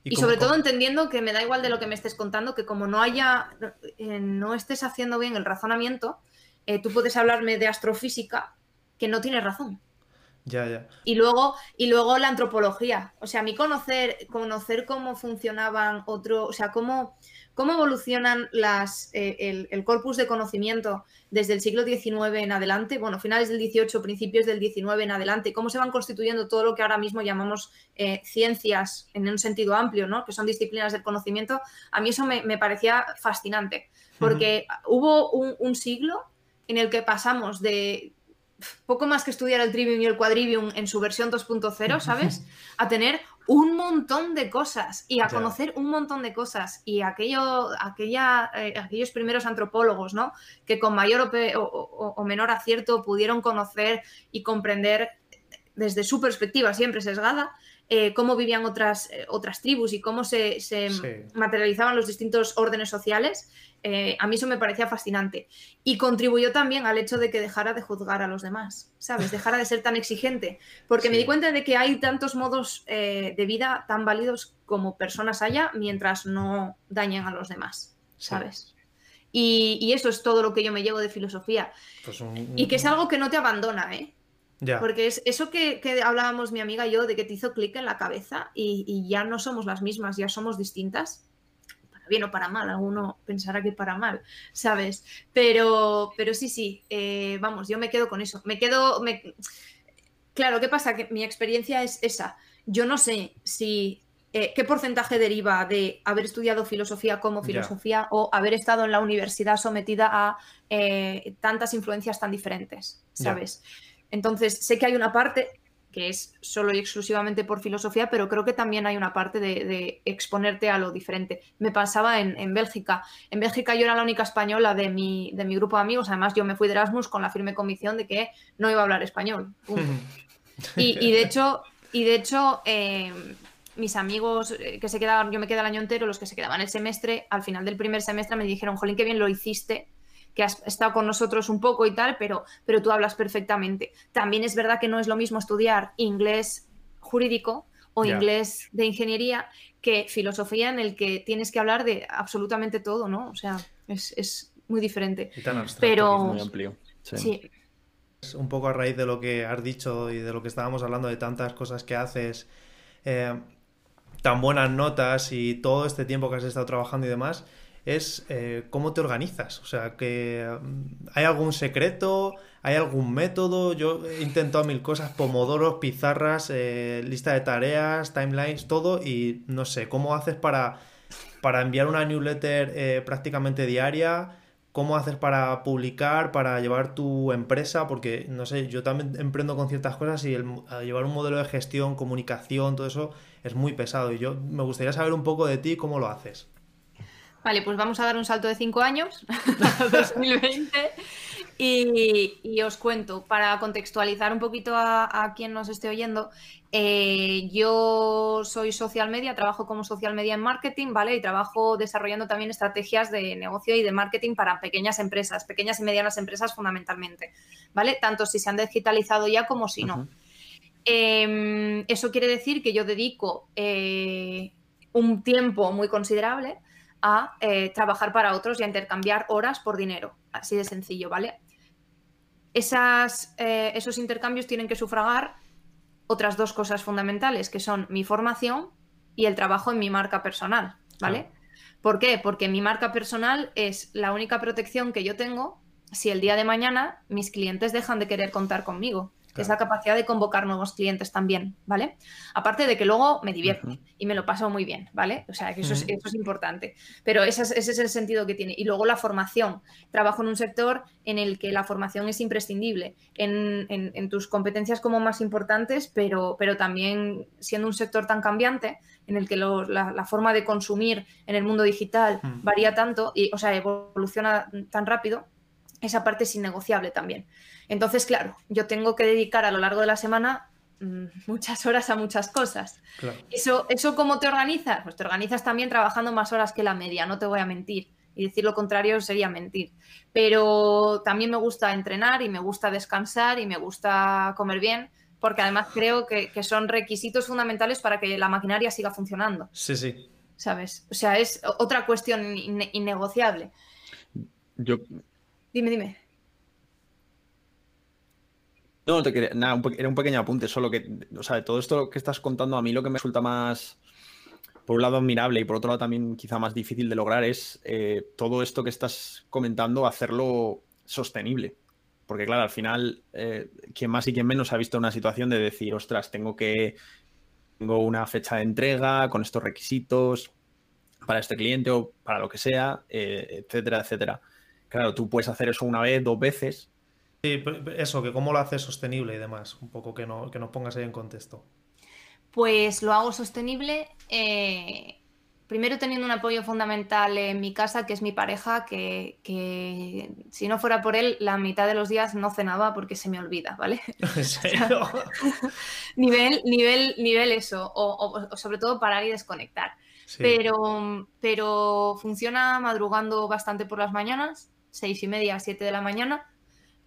Y, y sobre todo entendiendo que me da igual de lo que me estés contando, que como no haya, eh, no estés haciendo bien el razonamiento, eh, tú puedes hablarme de astrofísica que no tienes razón. Ya, ya. Y luego, y luego la antropología. O sea, a mí conocer, conocer cómo funcionaban otro, o sea, cómo, cómo evolucionan las, eh, el, el, corpus de conocimiento desde el siglo XIX en adelante, bueno, finales del XVIII, principios del XIX en adelante, cómo se van constituyendo todo lo que ahora mismo llamamos eh, ciencias en un sentido amplio, ¿no? Que son disciplinas del conocimiento. A mí eso me, me parecía fascinante, porque uh -huh. hubo un, un siglo en el que pasamos de poco más que estudiar el Trivium y el Quadrivium en su versión 2.0, (laughs) ¿sabes? A tener un montón de cosas y a conocer un montón de cosas. Y aquello, aquella, eh, aquellos primeros antropólogos, ¿no? Que con mayor o, o, o, menor acierto pudieron conocer y comprender desde su perspectiva siempre sesgada, eh, cómo vivían otras, eh, otras tribus y cómo se, se sí. materializaban los distintos órdenes sociales, eh, a mí eso me parecía fascinante. Y contribuyó también al hecho de que dejara de juzgar a los demás, ¿sabes? Dejara de ser tan exigente. Porque sí. me di cuenta de que hay tantos modos de vida tan válidos como personas haya mientras no dañen a los demás, ¿sabes? Sí. Y, y, eso es todo lo que yo me llevo de filosofía. Pues un... Y que es algo que no te abandona, ¿eh? Porque es eso que, que, hablábamos mi amiga y yo, de que te hizo clic en la cabeza y, y, ya no somos las mismas, ya somos distintas. Para bien o para mal, alguno pensará que para mal, ¿sabes? Pero, pero sí, sí, eh, vamos, yo me quedo con eso. Me quedo. Me... Claro, ¿qué pasa? Que mi experiencia es esa. Yo no sé si. Eh, ¿Qué porcentaje deriva de haber estudiado filosofía como filosofía yeah. o haber estado en la universidad sometida a eh, tantas influencias tan diferentes? ¿Sabes? Yeah entonces, sé que hay una parte que es solo y exclusivamente por filosofía, pero creo que también hay una parte de, de exponerte a lo diferente. Me pasaba en, en, Bélgica. En Bélgica yo era la única española de mi, de mi grupo de amigos. Además, yo me fui de Erasmus con la firme convicción de que no iba a hablar español. (laughs) y, y, de hecho, y de hecho eh, mis amigos eh, que se quedaban, yo me quedé el año entero, los que se quedaban el semestre, al final del primer semestre me dijeron, Jolín, qué bien lo hiciste que has estado con nosotros un poco y tal, pero, pero tú hablas perfectamente. También es verdad que no es lo mismo estudiar inglés jurídico o yeah. inglés de ingeniería que filosofía en el que tienes que hablar de absolutamente todo, ¿no? O sea, es, es muy diferente. Y tan abstracto, pero muy amplio. Sí. sí. Un poco a raíz de lo que has dicho y de lo que estábamos hablando de tantas cosas que haces, eh, tan buenas notas y todo este tiempo que has estado trabajando y demás, es eh, cómo te organizas. O sea, que mm, hay algún secreto, hay algún método. Yo he intentado mil cosas, pomodoros, pizarras, eh, lista de tareas, timelines, todo. Y no sé, ¿cómo haces para, para enviar una newsletter eh, prácticamente diaria? cómo haces para publicar, para llevar tu empresa, porque no sé, yo también emprendo con ciertas cosas y llevar un modelo de gestión, comunicación, todo eso es muy pesado. Y yo me gustaría saber un poco de ti, cómo lo haces. Vale, pues vamos a dar un salto de cinco años (laughs) a 2020 y, os cuento, para contextualizar un poquito a, quien nos esté oyendo, eh, yo soy social media, trabajo como social media en marketing, ¿vale? Y trabajo desarrollando también estrategias de negocio y de marketing para pequeñas empresas, pequeñas y medianas empresas fundamentalmente, ¿vale? Tanto si se han digitalizado ya como si no. Em, eso quiere decir que yo dedico eh, un tiempo muy considerable a eh, trabajar para otros y a intercambiar horas por dinero. Así de sencillo, ¿vale? Esas, eh, esos intercambios tienen que sufragar otras dos cosas fundamentales, que son mi formación y el trabajo en mi marca personal, ¿vale? ¿Por qué? Porque mi marca personal es la única protección que yo tengo si el día de mañana mis clientes dejan de querer contar conmigo es la capacidad de convocar nuevos clientes también, ¿vale? Aparte de que luego me divierto y me lo paso muy bien, ¿vale? O sea, que eso, es, eso es importante. Pero ese es, el sentido que tiene. Y luego la formación. Trabajo en un sector en el que la formación es imprescindible en, tus competencias como más importantes, pero, pero también siendo un sector tan cambiante en el que la, forma de consumir en el mundo digital varía tanto y, o sea, evoluciona tan rápido, esa parte es innegociable también. Entonces, claro, yo tengo que dedicar a lo largo de la semana mm, muchas horas a muchas cosas. Eso, ¿Eso cómo te organizas? Pues te organizas también trabajando más horas que la media, no te voy a mentir. Y decir lo contrario sería mentir. Pero también me gusta entrenar y me gusta descansar y me gusta comer bien, porque además creo que, son requisitos fundamentales para que la maquinaria siga funcionando. Sí, sí. ¿Sabes? O sea, es otra cuestión innegociable. Yo. Dime, dime. No, te quería, nada, era un pequeño apunte, solo que, o sea, todo esto que estás contando a mí lo que me resulta más, por un lado, admirable y por otro lado también quizá más difícil de lograr es eh, todo esto que estás comentando, hacerlo sostenible. Porque claro, al final, eh, quien más y quien menos ha visto una situación de decir, ostras, tengo que, tengo una fecha de entrega con estos requisitos para este cliente o para lo que sea, eh, etcétera, etcétera. Claro, tú puedes hacer eso una vez, dos veces, Sí, eso, que cómo lo haces sostenible y demás, un poco que, no, que nos pongas ahí en contexto. Pues lo hago sostenible, eh, primero teniendo un apoyo fundamental en mi casa, que es mi pareja, que, si no fuera por él, la mitad de los días no cenaba porque se me olvida, ¿vale? (laughs) (laughs) ¿En serio? (laughs) nivel, nivel, nivel eso, o, sobre todo parar y desconectar. Pero, pero funciona madrugando bastante por las mañanas, seis y media, siete de la mañana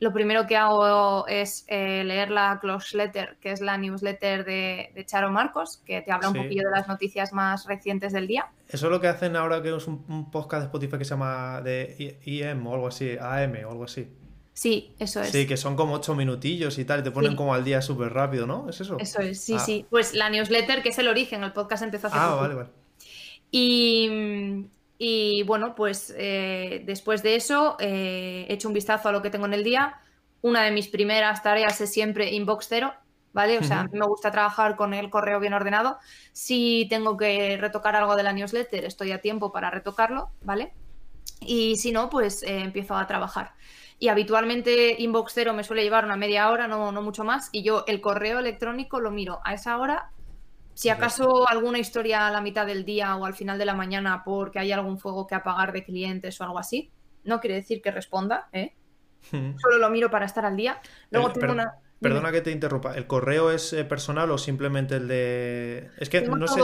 lo primero que hago es eh, leer la Close Letter, que es la newsletter de, Charo Marcos, que te habla un poquillo de las noticias más recientes del día. Eso es lo que hacen ahora que es un, podcast de Spotify que se llama de IM o algo así, AM o algo así. Sí, eso es. Sí, que son como ocho minutillos y tal, y te ponen como al día súper rápido, ¿no? ¿Es eso? Eso es, sí, ah. sí. Pues la newsletter, que es el origen, el podcast empezó hace Ah, vale, vale. Y, y bueno, pues eh, después de eso eh, he hecho un vistazo a lo que tengo en el día. Una de mis primeras tareas es siempre inbox cero, ¿vale? O sea, a mí me gusta trabajar con el correo bien ordenado. Si tengo que retocar algo de la newsletter, estoy a tiempo para retocarlo, ¿vale? Y si no, pues eh, empiezo a trabajar. Y habitualmente inbox cero me suele llevar una media hora, no, no mucho más. Y yo el correo electrónico lo miro a esa hora si acaso alguna historia a la mitad del día o al final de la mañana porque hay algún fuego que apagar de clientes o algo así, no quiere decir que responda, ¿eh? Solo lo miro para estar al día. Luego tengo una... Perdona que te interrumpa. ¿El correo es eh, personal o simplemente el de.? Es que no sé.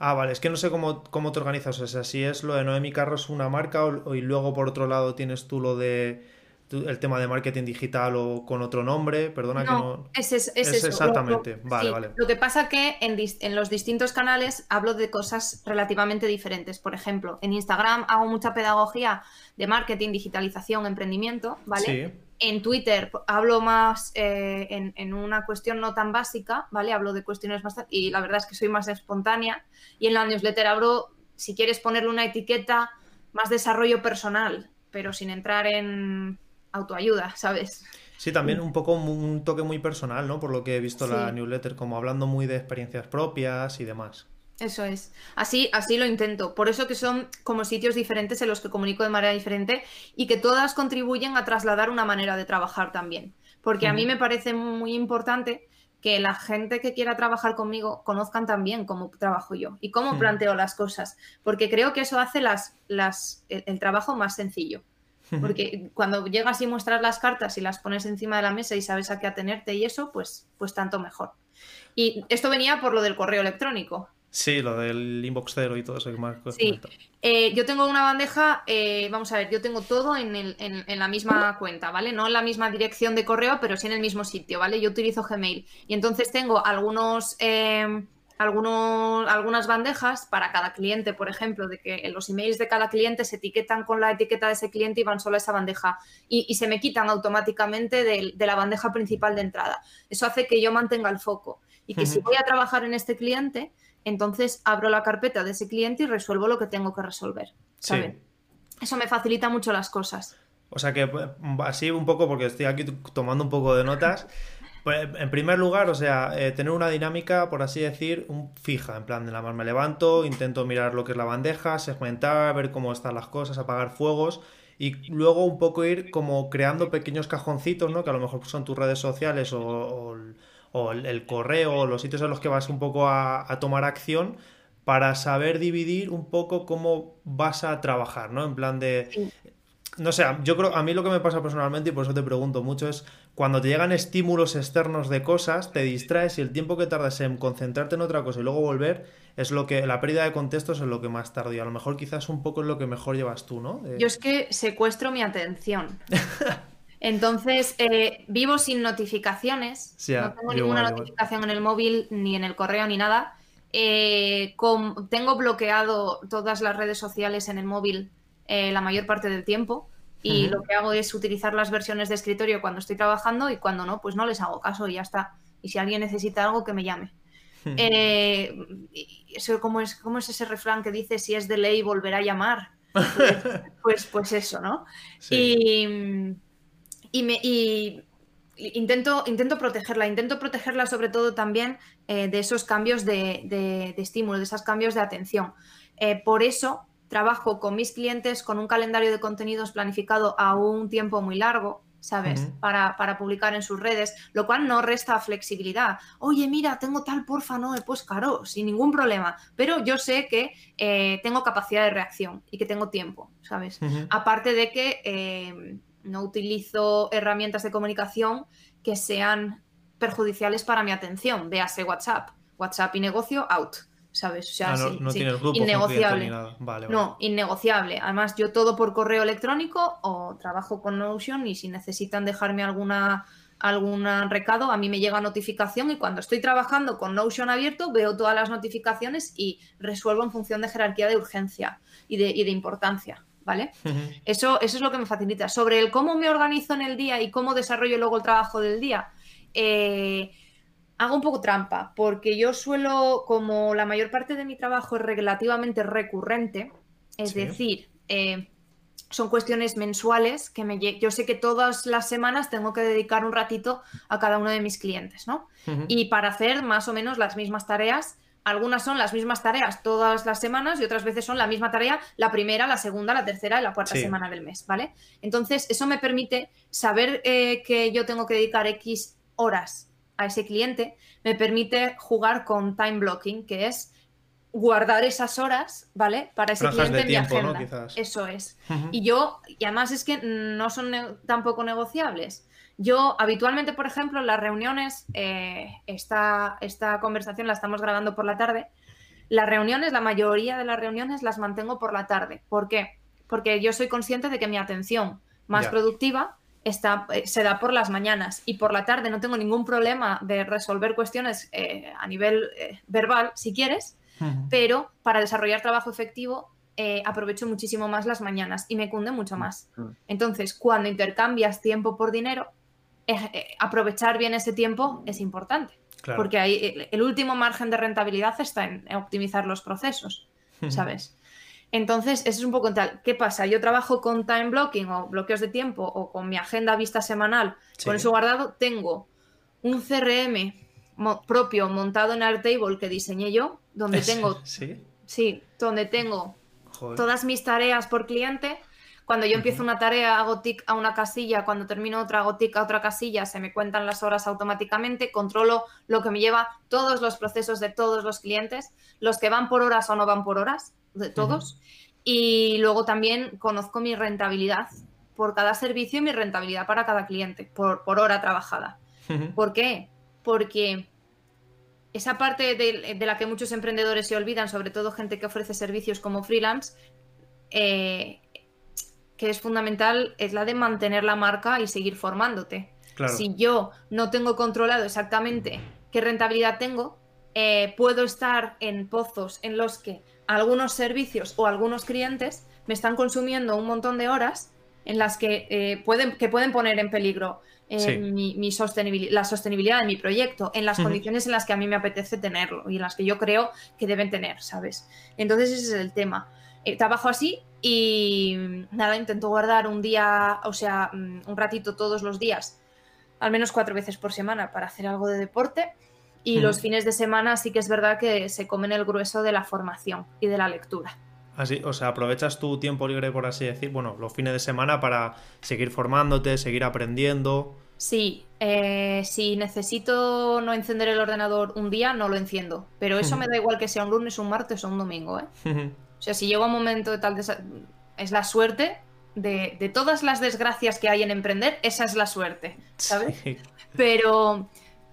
Ah, vale, es que no sé cómo, cómo te organizas. O sea, si es lo de Noemi Carros una marca y luego por otro lado tienes tú lo de el tema de marketing digital o con otro nombre, perdona que no... Es, es, es, exactamente, vale, vale. Lo que pasa que en, en, los distintos canales hablo de cosas relativamente diferentes. Por ejemplo, en Instagram hago mucha pedagogía de marketing, digitalización, emprendimiento, ¿vale? Sí. En Twitter hablo más eh, en, en, una cuestión no tan básica, ¿vale? Hablo de cuestiones más... Y la verdad es que soy más espontánea. Y en la newsletter hablo, si quieres ponerle una etiqueta, más desarrollo personal, pero sin entrar en autoayuda, ¿sabes? Sí, también un poco un toque muy personal, ¿no? Por lo que he visto la newsletter, como hablando muy de experiencias propias y demás. Eso es. Así, así lo intento. Por eso que son como sitios diferentes en los que comunico de manera diferente y que todas contribuyen a trasladar una manera de trabajar también. Porque a mí me parece muy importante que la gente que quiera trabajar conmigo conozcan también cómo trabajo yo y cómo planteo las cosas, porque creo que eso hace las, las, el, trabajo más sencillo. Porque cuando llegas y muestras las cartas y las pones encima de la mesa y sabes a qué atenerte y eso, pues, pues tanto mejor. Y esto venía por lo del correo electrónico. Sí, lo del inbox cero y todo eso que más Sí, eh, yo tengo una bandeja, eh, vamos a ver, yo tengo todo en, el, en, la misma cuenta, ¿vale? No en la misma dirección de correo, pero sí en el mismo sitio, ¿vale? Yo utilizo Gmail y entonces tengo algunos, eh, algunos, algunas bandejas para cada cliente, por ejemplo, de que los emails de cada cliente se etiquetan con la etiqueta de ese cliente y van solo a esa bandeja y, se me quitan automáticamente de, de la bandeja principal de entrada. Eso hace que yo mantenga el foco y que si voy a trabajar en este cliente entonces abro la carpeta de ese cliente y resuelvo lo que tengo que resolver. Eso me facilita mucho las cosas. O sea que así un poco, porque estoy aquí tomando un poco de notas. Pues, en primer lugar, o sea, eh, tener una dinámica, por así decir, un, fija, en plan, de la más me levanto, intento mirar lo que es la bandeja, segmentar, ver cómo están las cosas, apagar fuegos y luego un poco ir como creando pequeños cajoncitos, ¿no? Que a lo mejor son tus redes sociales o el, correo o los sitios en los que vas un poco a, tomar acción para saber dividir un poco cómo vas a trabajar, ¿no? En plan de... No sé, yo creo, a mí lo que me pasa personalmente, y por eso te pregunto mucho, es cuando te llegan estímulos externos de cosas, te distraes y el tiempo que tardas en concentrarte en otra cosa y luego volver, es lo que, la pérdida de contexto es lo que más tarda. Y a lo mejor quizás un poco es lo que mejor llevas tú, ¿no? Yo es que secuestro mi atención. (laughs) Entonces, eh, vivo sin notificaciones. no tengo ninguna notificación en el móvil, ni en el correo, ni nada. Eh, tengo bloqueado todas las redes sociales en el móvil eh, la mayor parte del tiempo. Y lo que hago es utilizar las versiones de escritorio cuando estoy trabajando y cuando no, pues no les hago caso y ya está. Y si alguien necesita algo, que me llame. eso, ¿cómo, es, ¿Cómo es ese refrán que dice si es de ley volverá a llamar? Pues, (laughs) pues, pues, eso, ¿no? Y y, me, intento, intento protegerla, intento protegerla sobre todo también eh, de esos cambios de, estímulo, de esos cambios de atención. Eh, por eso trabajo con mis clientes con un calendario de contenidos planificado a un tiempo muy largo, ¿sabes? para, publicar en sus redes, lo cual no resta flexibilidad. Oye, mira, tengo tal porfa, no, pues caro, sin ningún problema, pero yo sé que eh, tengo capacidad de reacción y que tengo tiempo, ¿sabes? Aparte de que no utilizo herramientas de comunicación que sean perjudiciales para mi atención. Véase WhatsApp. WhatsApp y negocio, out. ¿Sabes? O sea, ah, no, grupo innegociable. No, innegociable. Además, yo todo por correo electrónico o trabajo con Notion y si necesitan dejarme alguna algún recado, a mí me llega notificación y cuando estoy trabajando con Notion abierto veo todas las notificaciones y resuelvo en función de jerarquía de urgencia y de, y de importancia. ¿vale? eso, eso es lo que me facilita. Sobre el cómo me organizo en el día y cómo desarrollo luego el trabajo del día, eh, hago un poco trampa, porque yo suelo, como la mayor parte de mi trabajo es relativamente recurrente, es decir, eh, son cuestiones mensuales que me yo sé que todas las semanas tengo que dedicar un ratito a cada uno de mis clientes, ¿no? Y para hacer más o menos las mismas tareas algunas son las mismas tareas todas las semanas y otras veces son la misma tarea la primera, la segunda, la tercera y la cuarta semana del mes, ¿vale? Entonces, eso me permite saber eh, que yo tengo que dedicar X horas a ese cliente, me permite jugar con time blocking, que es guardar esas horas, ¿vale? Para ese cliente en mi agenda. Eso es. Y yo, y además es que no son tampoco negociables. Yo habitualmente, por ejemplo, en las reuniones, eh, esta, conversación la estamos grabando por la tarde, las reuniones, la mayoría de las reuniones las mantengo por la tarde. ¿Por qué? Porque yo soy consciente de que mi atención más productiva está, eh, se da por las mañanas y por la tarde no tengo ningún problema de resolver cuestiones eh, a nivel verbal, si quieres, pero para desarrollar trabajo efectivo aprovecho muchísimo más las mañanas y me cunde mucho más. Entonces, cuando intercambias tiempo por dinero, eh, aprovechar bien ese tiempo es importante. Porque ahí el último margen de rentabilidad está en optimizar los procesos, ¿sabes? Entonces, eso es un poco tal. ¿Qué pasa? Yo trabajo con time blocking o bloqueos de tiempo o con mi agenda vista semanal. Con eso guardado, tengo un CRM propio montado en Airtable que diseñé yo donde (laughs) tengo... ¿Sí? Sí, donde tengo Joder. todas mis tareas por cliente. Cuando yo empiezo una tarea, hago tic a una casilla, cuando termino otra, hago tic a otra casilla, se me cuentan las horas automáticamente, controlo lo que me lleva todos los procesos de todos los clientes, los que van por horas o no van por horas, de todos. Y luego también conozco mi rentabilidad por cada servicio y mi rentabilidad para cada cliente, por, por hora trabajada. ¿Por qué? Porque esa parte de, de la que muchos emprendedores se olvidan, sobre todo gente que ofrece servicios como freelance, eh, que es fundamental, es la de mantener la marca y seguir formándote. Claro. Si yo no tengo controlado exactamente qué rentabilidad tengo, eh, puedo estar en pozos en los que algunos servicios o algunos clientes me están consumiendo un montón de horas en las que, eh, pueden, que pueden poner en peligro eh, Sí. mi, mi sostenibil- la sostenibilidad de mi proyecto, en las condiciones en las que a mí me apetece tenerlo y en las que yo creo que deben tener, ¿sabes? Entonces ese es el tema. Eh, trabajo así y mm, nada, intento guardar un día, o sea, mm, un ratito todos los días, al menos cuatro veces por semana para hacer algo de deporte. Y Ujú. los fines de semana sí que es verdad que se comen el grueso de la formación y de la lectura. Así, o sea, aprovechas tu tiempo libre, por así decir, bueno, los fines de semana para seguir formándote, seguir aprendiendo. Sí, eh, si necesito no encender el ordenador un día, no lo enciendo. Pero eso me (laughs) da igual que sea un lunes, un martes o un domingo, ¿eh? (laughs) O sea, si llega un momento de tal... Es la suerte de, de todas las desgracias que hay en emprender, esa es la suerte, ¿sabes? Sí. (laughs) pero,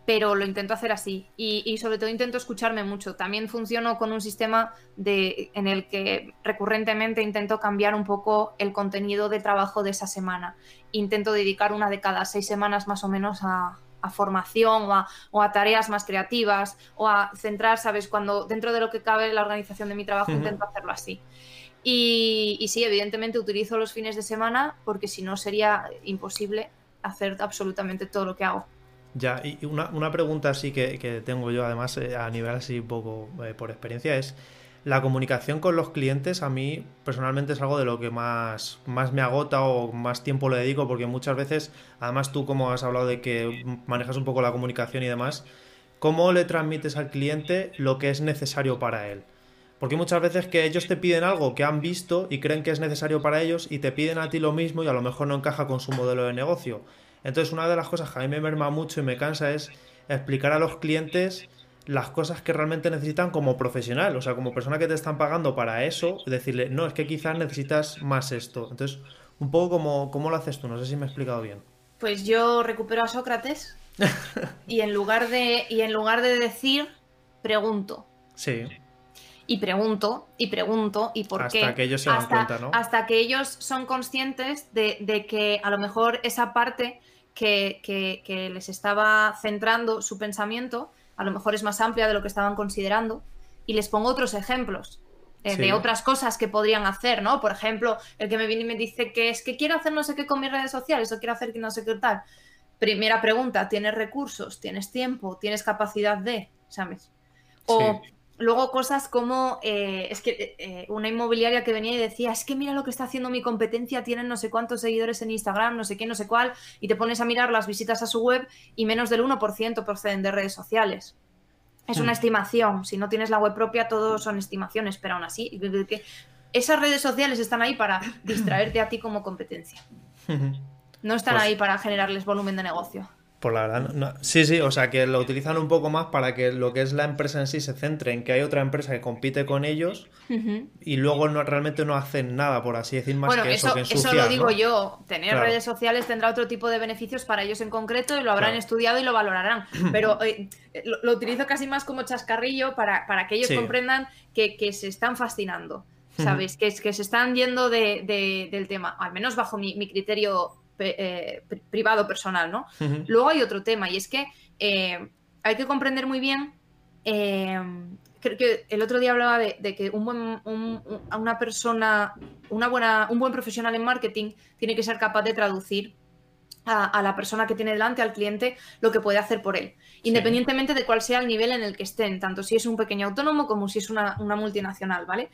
pero lo intento hacer así y, y sobre todo intento escucharme mucho. También funciono con un sistema de, en el que recurrentemente intento cambiar un poco el contenido de trabajo de esa semana. Intento dedicar una de cada seis semanas más o menos a, a formación o a, o a tareas más creativas o a centrar, ¿sabes? Cuando dentro de lo que cabe la organización de mi trabajo intento hacerlo así. Y, y sí, evidentemente utilizo los fines de semana porque si no sería imposible hacer absolutamente todo lo que hago. Ya, y una, una pregunta así que, que tengo yo, además, eh, a nivel así poco eh, por experiencia, es la comunicación con los clientes a mí personalmente es algo de lo que más, más me agota o más tiempo le dedico, porque muchas veces, además tú como has hablado de que manejas un poco la comunicación y demás, ¿cómo le transmites al cliente lo que es necesario para él? Porque muchas veces que ellos te piden algo que han visto y creen que es necesario para ellos y te piden a ti lo mismo y a lo mejor no encaja con su modelo de negocio. Entonces una de las cosas que a mí me merma mucho y me cansa es explicar a los clientes las cosas que realmente necesitan como profesional, o sea, como persona que te están pagando para eso, decirle, no, es que quizás necesitas más esto. Entonces, un poco como, ¿cómo lo haces tú? No sé si me he explicado bien. Pues yo recupero a Sócrates (laughs) y en lugar de, y en lugar de decir, pregunto. Sí, Y pregunto, y pregunto, y por Hasta qué. que ellos se dan hasta, cuenta, ¿no? Hasta que ellos son conscientes de, de que a lo mejor esa parte que, que- que les estaba centrando su pensamiento, a lo mejor es más amplia de lo que estaban considerando. Y les pongo otros ejemplos. eh, Sí. de otras cosas que podrían hacer, ¿no? Por ejemplo, el que me viene y me dice que es que quiero hacer no sé qué con mis redes sociales o quiero hacer que no sé qué tal. Primera pregunta, ¿tienes recursos? ¿Tienes tiempo? ¿Tienes capacidad de? ¿Sabes? O Sí. Luego cosas como, eh, es que eh, una inmobiliaria que venía y decía, es que mira lo que está haciendo mi competencia, tienen no sé cuántos seguidores en Instagram, no sé qué, no sé cuál, y te pones a mirar las visitas a su web y menos del 1% proceden de redes sociales. Es una Hmm. estimación, si no tienes la web propia, todo son estimaciones, pero aún así, que esas redes sociales están ahí para distraerte a ti como competencia. (laughs) No están Pues- ahí para generarles volumen de negocio. Por la verdad, no- sí, sí, o sea que lo utilizan un poco más para que lo que es la empresa en sí se centre en que hay otra empresa que compite con ellos y luego no realmente no hacen nada, por así decir, más Bueno, que eso, eso, que eso lo digo ¿no? yo. Tener Claro. redes sociales tendrá otro tipo de beneficios para ellos en concreto y lo habrán Claro. estudiado y lo valorarán. (clears throat) Pero eh, lo, lo utilizo casi más como chascarrillo para, para que ellos Sí. comprendan que, que se están fascinando, ¿sabes? que, que se están yendo de- de- del tema, al menos bajo mi, mi criterio eh, pri- privado personal, ¿no? Luego hay otro tema y es que eh, hay que comprender muy bien. eh, creo que el otro día hablaba de, de que un buen, un- un- a una persona, una buena, un buen profesional en marketing tiene que ser capaz de traducir a, a la persona que tiene delante, al cliente, lo que puede hacer por él, independientemente de cuál sea el nivel en el que estén, tanto si es un pequeño autónomo como si es una, una multinacional, ¿vale?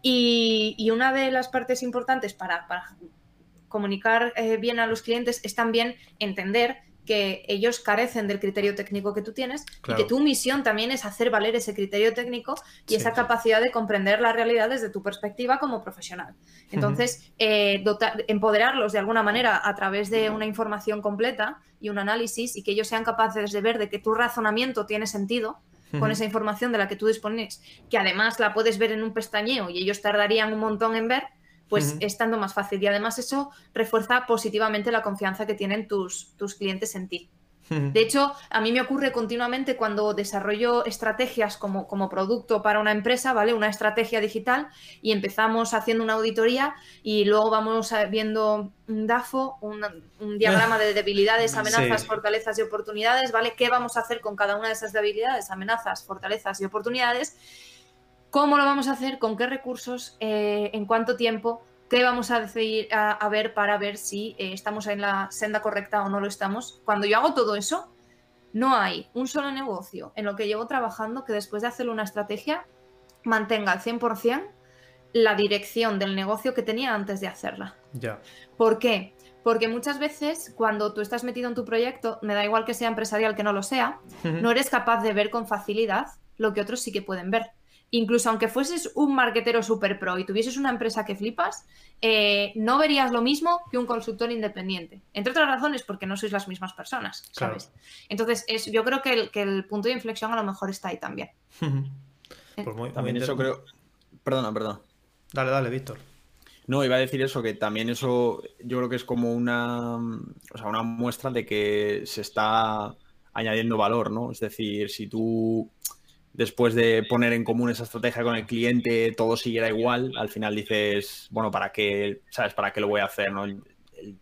Y, y una de las partes importantes para, para comunicar eh, bien a los clientes es también entender que ellos carecen del criterio técnico que tú tienes y que tu misión también es hacer valer ese criterio técnico y esa capacidad de comprender la realidad desde tu perspectiva como profesional. Entonces, eh, empoderarlos de alguna manera a través de una información completa y un análisis y que ellos sean capaces de ver de que tu razonamiento tiene sentido con esa información de la que tú dispones, que además la puedes ver en un pestañeo y ellos tardarían un montón en ver, pues estando más fácil. Y además eso refuerza positivamente la confianza que tienen tus, tus clientes en ti. De hecho, a mí me ocurre continuamente cuando desarrollo estrategias como, como, producto para una empresa, ¿vale? Una estrategia digital y empezamos haciendo una auditoría y luego vamos viendo un DAFO, un, diagrama de (laughs) debilidades, amenazas, fortalezas y oportunidades, ¿vale? ¿Qué vamos a hacer con cada una de esas debilidades, amenazas, fortalezas y oportunidades? ¿Cómo lo vamos a hacer? ¿Con qué recursos? Eh, ¿En cuánto tiempo? ¿Qué vamos a, decidir, a, ver para ver si eh, estamos en la senda correcta o no lo estamos? Cuando yo hago todo eso, no hay un solo negocio en lo que llevo trabajando que después de hacer una estrategia mantenga al 100% la dirección del negocio que tenía antes de hacerla. Ya. ¿Por qué? Porque muchas veces cuando tú estás metido en tu proyecto, me da igual que sea empresarial que no lo sea, no eres capaz de ver con facilidad lo que otros sí que pueden ver incluso aunque fueses un marketero super pro y tuvieses una empresa que flipas, eh, no verías lo mismo que un consultor independiente. Entre otras razones, porque no sois las mismas personas, ¿sabes? Entonces, es, yo creo que el, que el, punto de inflexión a lo mejor está ahí también. (laughs) pues muy, también eso creo. Perdona, perdona. Dale, dale, Víctor. No, iba a decir eso, que también eso yo creo que es como una, o sea, una muestra de que se está añadiendo valor, ¿no? Es decir, si tú después de poner en común esa estrategia con el cliente, todo siguiera igual, al final dices, bueno, ¿para qué, sabes, para qué lo voy a hacer?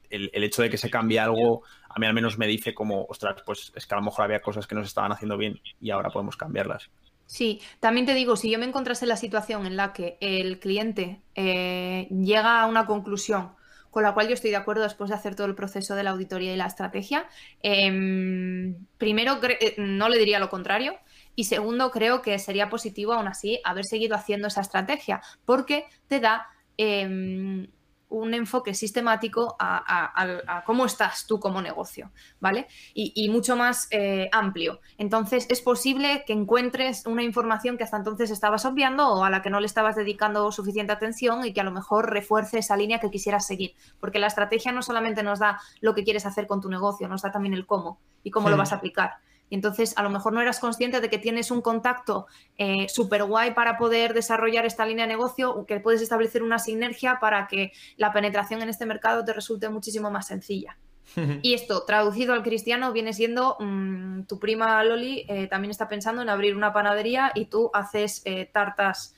El, hecho de que se cambie algo, a mí al menos me dice como, ostras, pues es que a lo mejor había cosas que no se estaban haciendo bien y ahora podemos cambiarlas. Sí, también te digo, si yo me encontrase en la situación en la que el cliente eh, llega a una conclusión con la cual yo estoy de acuerdo después de hacer todo el proceso de la auditoría y la estrategia, em, primero eh, no le diría lo contrario, y segundo, creo que sería positivo aún así haber seguido haciendo esa estrategia, porque te da em, un enfoque sistemático a, cómo estás tú como negocio, ¿vale? Y, mucho más eh, amplio. Entonces, es posible que encuentres una información que hasta entonces estabas obviando o a la que no le estabas dedicando suficiente atención y que a lo mejor refuerce esa línea que quisieras seguir. Porque la estrategia no solamente nos da lo que quieres hacer con tu negocio, nos da también el cómo y cómo lo vas a aplicar. Y entonces a lo mejor no eras consciente de que tienes un contacto eh, súper guay para poder desarrollar esta línea de negocio, que puedes establecer una sinergia para que la penetración en este mercado te resulte muchísimo más sencilla. (laughs) y esto, traducido al cristiano, viene siendo mm, tu prima Loli eh, también está pensando en abrir una panadería y tú haces eh, tartas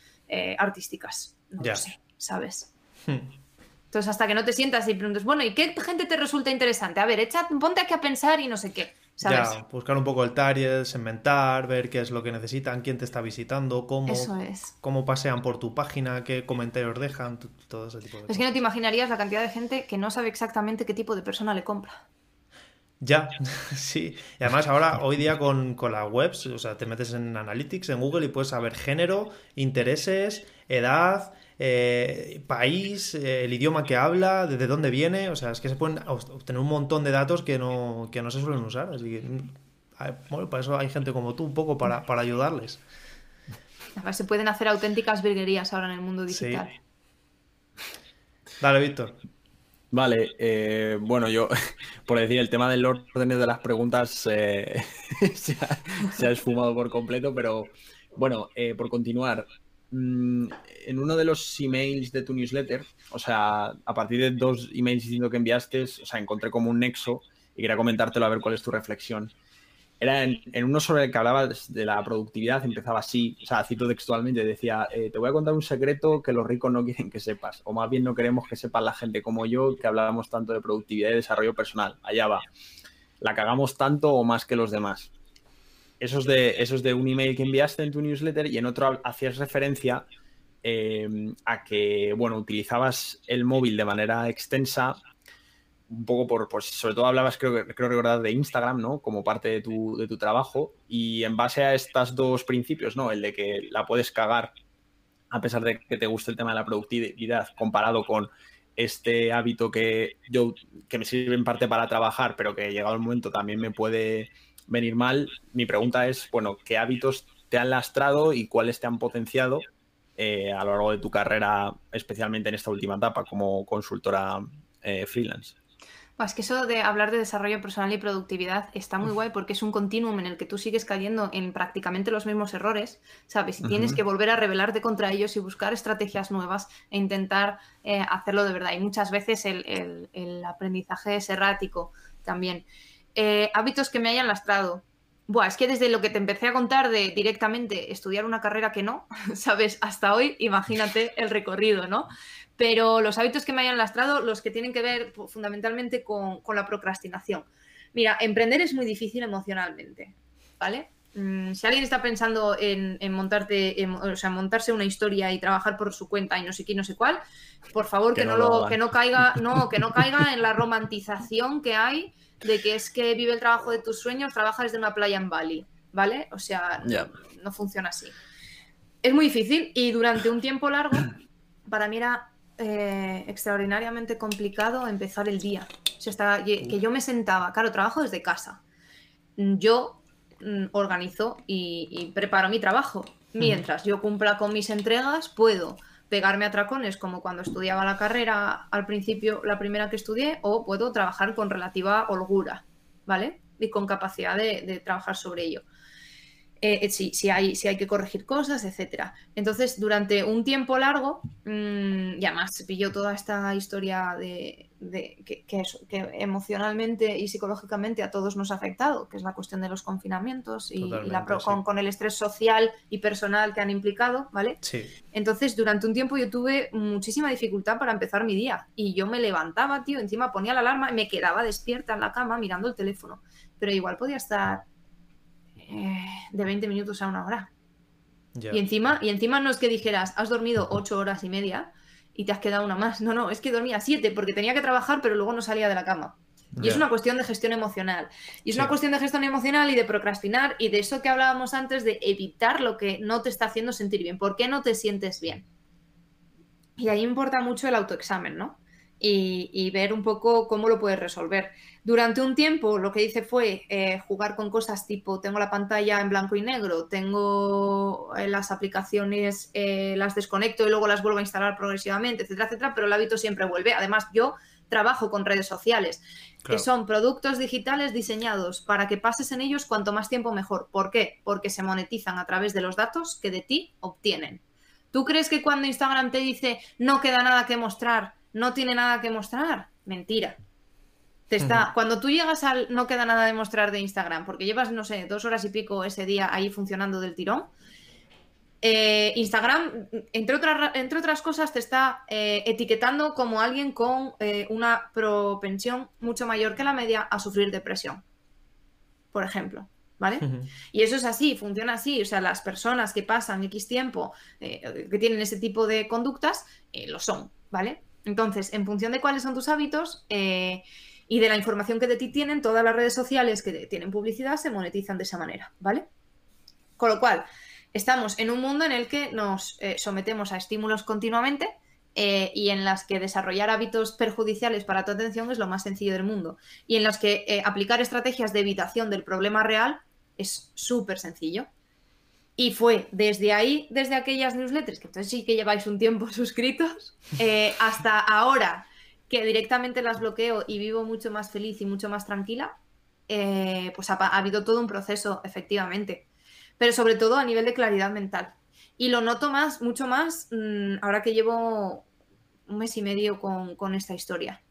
artísticas. No sé, ¿sabes? Entonces, hasta que no te sientas y preguntas, bueno, ¿y qué gente te resulta interesante? A ver, echa, ponte aquí a pensar y no sé qué. Ya, buscar un poco el target, segmentar, ver qué es lo que necesitan, quién te está visitando, cómo, cómo pasean por tu página, qué comentarios dejan, todo ese tipo de cosas. Es que no te imaginarías la cantidad de gente que no sabe exactamente qué tipo de persona le compra. Ya, (laughs) sí. Y además ahora, hoy día con, con las webs, o sea, te metes en Analytics, en Google y puedes saber género, intereses, edad, eh, país, eh, el idioma que habla, desde dónde viene, o sea, es que se pueden obtener un montón de datos que no, que no se suelen usar, así que, mm, bueno, para eso hay gente como tú un poco para, para ayudarles. Se pueden hacer auténticas virguerías ahora en el mundo digital. Dale, Víctor. Vale, eh, bueno, yo, (laughs) por decir, el tema del orden de las preguntas (laughs) se, ha, esfumado por completo, pero bueno, por continuar, Mm, en uno de los emails de tu newsletter, o sea, a partir de dos emails diciendo que enviaste, o sea, encontré como un nexo y quería comentártelo a ver cuál es tu reflexión. Era en, uno sobre el que hablabas de la productividad, empezaba así, o sea, cito textualmente, decía, eh, te voy a contar un secreto que los ricos no quieren que sepas, o más bien no queremos que sepan la gente como yo que hablábamos tanto de productividad y desarrollo personal. Allá va. La cagamos tanto o más que los demás eso es, de, de un email que enviaste en tu newsletter y en otro hacías referencia em, a que, bueno, utilizabas el móvil de manera extensa, un poco por, por sobre todo hablabas, creo, creo recordar, de Instagram, ¿no? Como parte de tu, de tu trabajo y en base a estos dos principios, ¿no? El de que la puedes cagar a pesar de que te guste el tema de la productividad comparado con este hábito que yo que me sirve en parte para trabajar, pero que llegado el momento también me puede venir mal. Mi pregunta es, bueno, ¿qué hábitos te han lastrado y cuáles te han potenciado eh, a lo largo de tu carrera, especialmente en esta última etapa como consultora eh, freelance? Es que eso de hablar de desarrollo personal y productividad está muy guay porque es un continuum en el que tú sigues cayendo en prácticamente los mismos errores, ¿sabes? Y tienes que volver a rebelarte contra ellos y buscar estrategias nuevas e intentar eh, hacerlo de verdad. Y muchas veces el, aprendizaje es errático también. Eh, hábitos que me hayan lastrado. Buah, es que desde lo que te empecé a contar de directamente estudiar una carrera que no, (laughs) ¿sabes? Hasta hoy, imagínate el recorrido, ¿no? Pero los hábitos que me hayan lastrado, los que tienen que ver fundamentalmente con, la procrastinación. Mira, emprender es muy difícil emocionalmente, ¿vale? Mm, si alguien está pensando en, montarte, o sea, montarse una historia y trabajar por su cuenta y no sé qué, no sé cuál, por favor que, no, lo, que no caiga, no, que no caiga en la romantización que hay de que es que vive el trabajo de tus sueños, trabaja desde una playa en Bali, ¿vale? O sea, no funciona así. Es muy difícil y durante un tiempo largo, para mí era eh, extraordinariamente complicado empezar el día. O sea, que yo me sentaba, claro, trabajo desde casa. Yo organizo y, preparo mi trabajo. Mientras yo cumpla con mis entregas, puedo pegarme a tracones como cuando estudiaba la carrera al principio, la primera que estudié, o puedo trabajar con relativa holgura, ¿vale? Y con capacidad de trabajar sobre ello. Eh, eh, si, hay, si hay que corregir cosas, etcétera. Entonces, durante un tiempo largo, mmm, y además pilló toda esta historia de, que, emocionalmente y psicológicamente a todos nos ha afectado, que es la cuestión de los confinamientos y, la con, el estrés social y personal que han implicado, ¿vale? Sí. Entonces, durante un tiempo yo tuve muchísima dificultad para empezar mi día y yo me levantaba, tío, encima ponía la alarma y me quedaba despierta en la cama mirando el teléfono, pero igual podía estar eh, de 20 minutos a una hora. Y, encima, y encima no es que dijeras, has dormido 8 horas y media y te has quedado una más. No, no, es que dormía 7 porque tenía que trabajar, pero luego no salía de la cama. Y es una cuestión de gestión emocional. Y es una cuestión de gestión emocional y de procrastinar y de eso que hablábamos antes de evitar lo que no te está haciendo sentir bien. ¿Por qué no te sientes bien? Y ahí importa mucho el autoexamen, ¿no? Y, ver un poco cómo lo puedes resolver. Durante un tiempo lo que hice fue eh, jugar con cosas tipo, tengo la pantalla en blanco y negro, tengo eh, las aplicaciones, eh, las desconecto y luego las vuelvo a instalar progresivamente, etcétera, etcétera, pero el hábito siempre vuelve. Además, yo trabajo con redes sociales, que son productos digitales diseñados para que pases en ellos cuanto más tiempo mejor. ¿Por qué? Porque se monetizan a través de los datos que de ti obtienen. ¿Tú crees que cuando Instagram te dice no queda nada que mostrar, no tiene nada que mostrar. Mentira. Te está, Cuando tú llegas al no queda nada de mostrar de Instagram, porque llevas, no sé, dos horas y pico ese día ahí funcionando del tirón, eh, Instagram, entre, otras, entre otras cosas, te está eh, etiquetando como alguien con eh, una propensión mucho mayor que la media a sufrir depresión, por ejemplo. ¿Vale? Y eso es así, funciona así. O sea, las personas que pasan X tiempo, que tienen ese tipo de conductas, lo son, ¿vale? Entonces, en función de cuáles son tus hábitos eh, y de la información que de ti tienen, todas las redes sociales que tienen publicidad se monetizan de esa manera, ¿vale? Con lo cual, estamos en un mundo en el que nos eh, sometemos a estímulos continuamente eh, y en las que desarrollar hábitos perjudiciales para tu atención es lo más sencillo del mundo y en las que aplicar estrategias de evitación del problema real es súper sencillo. Y fue desde ahí, desde aquellas newsletters, que entonces sí que lleváis un tiempo (laughs) suscritos, eh, hasta ahora que directamente las bloqueo y vivo mucho más feliz y mucho más tranquila, eh, pues ha, habido todo un proceso, efectivamente. Pero sobre todo a nivel de claridad mental. Y lo noto más, mucho más, mm, ahora que llevo un mes y medio con, con esta historia.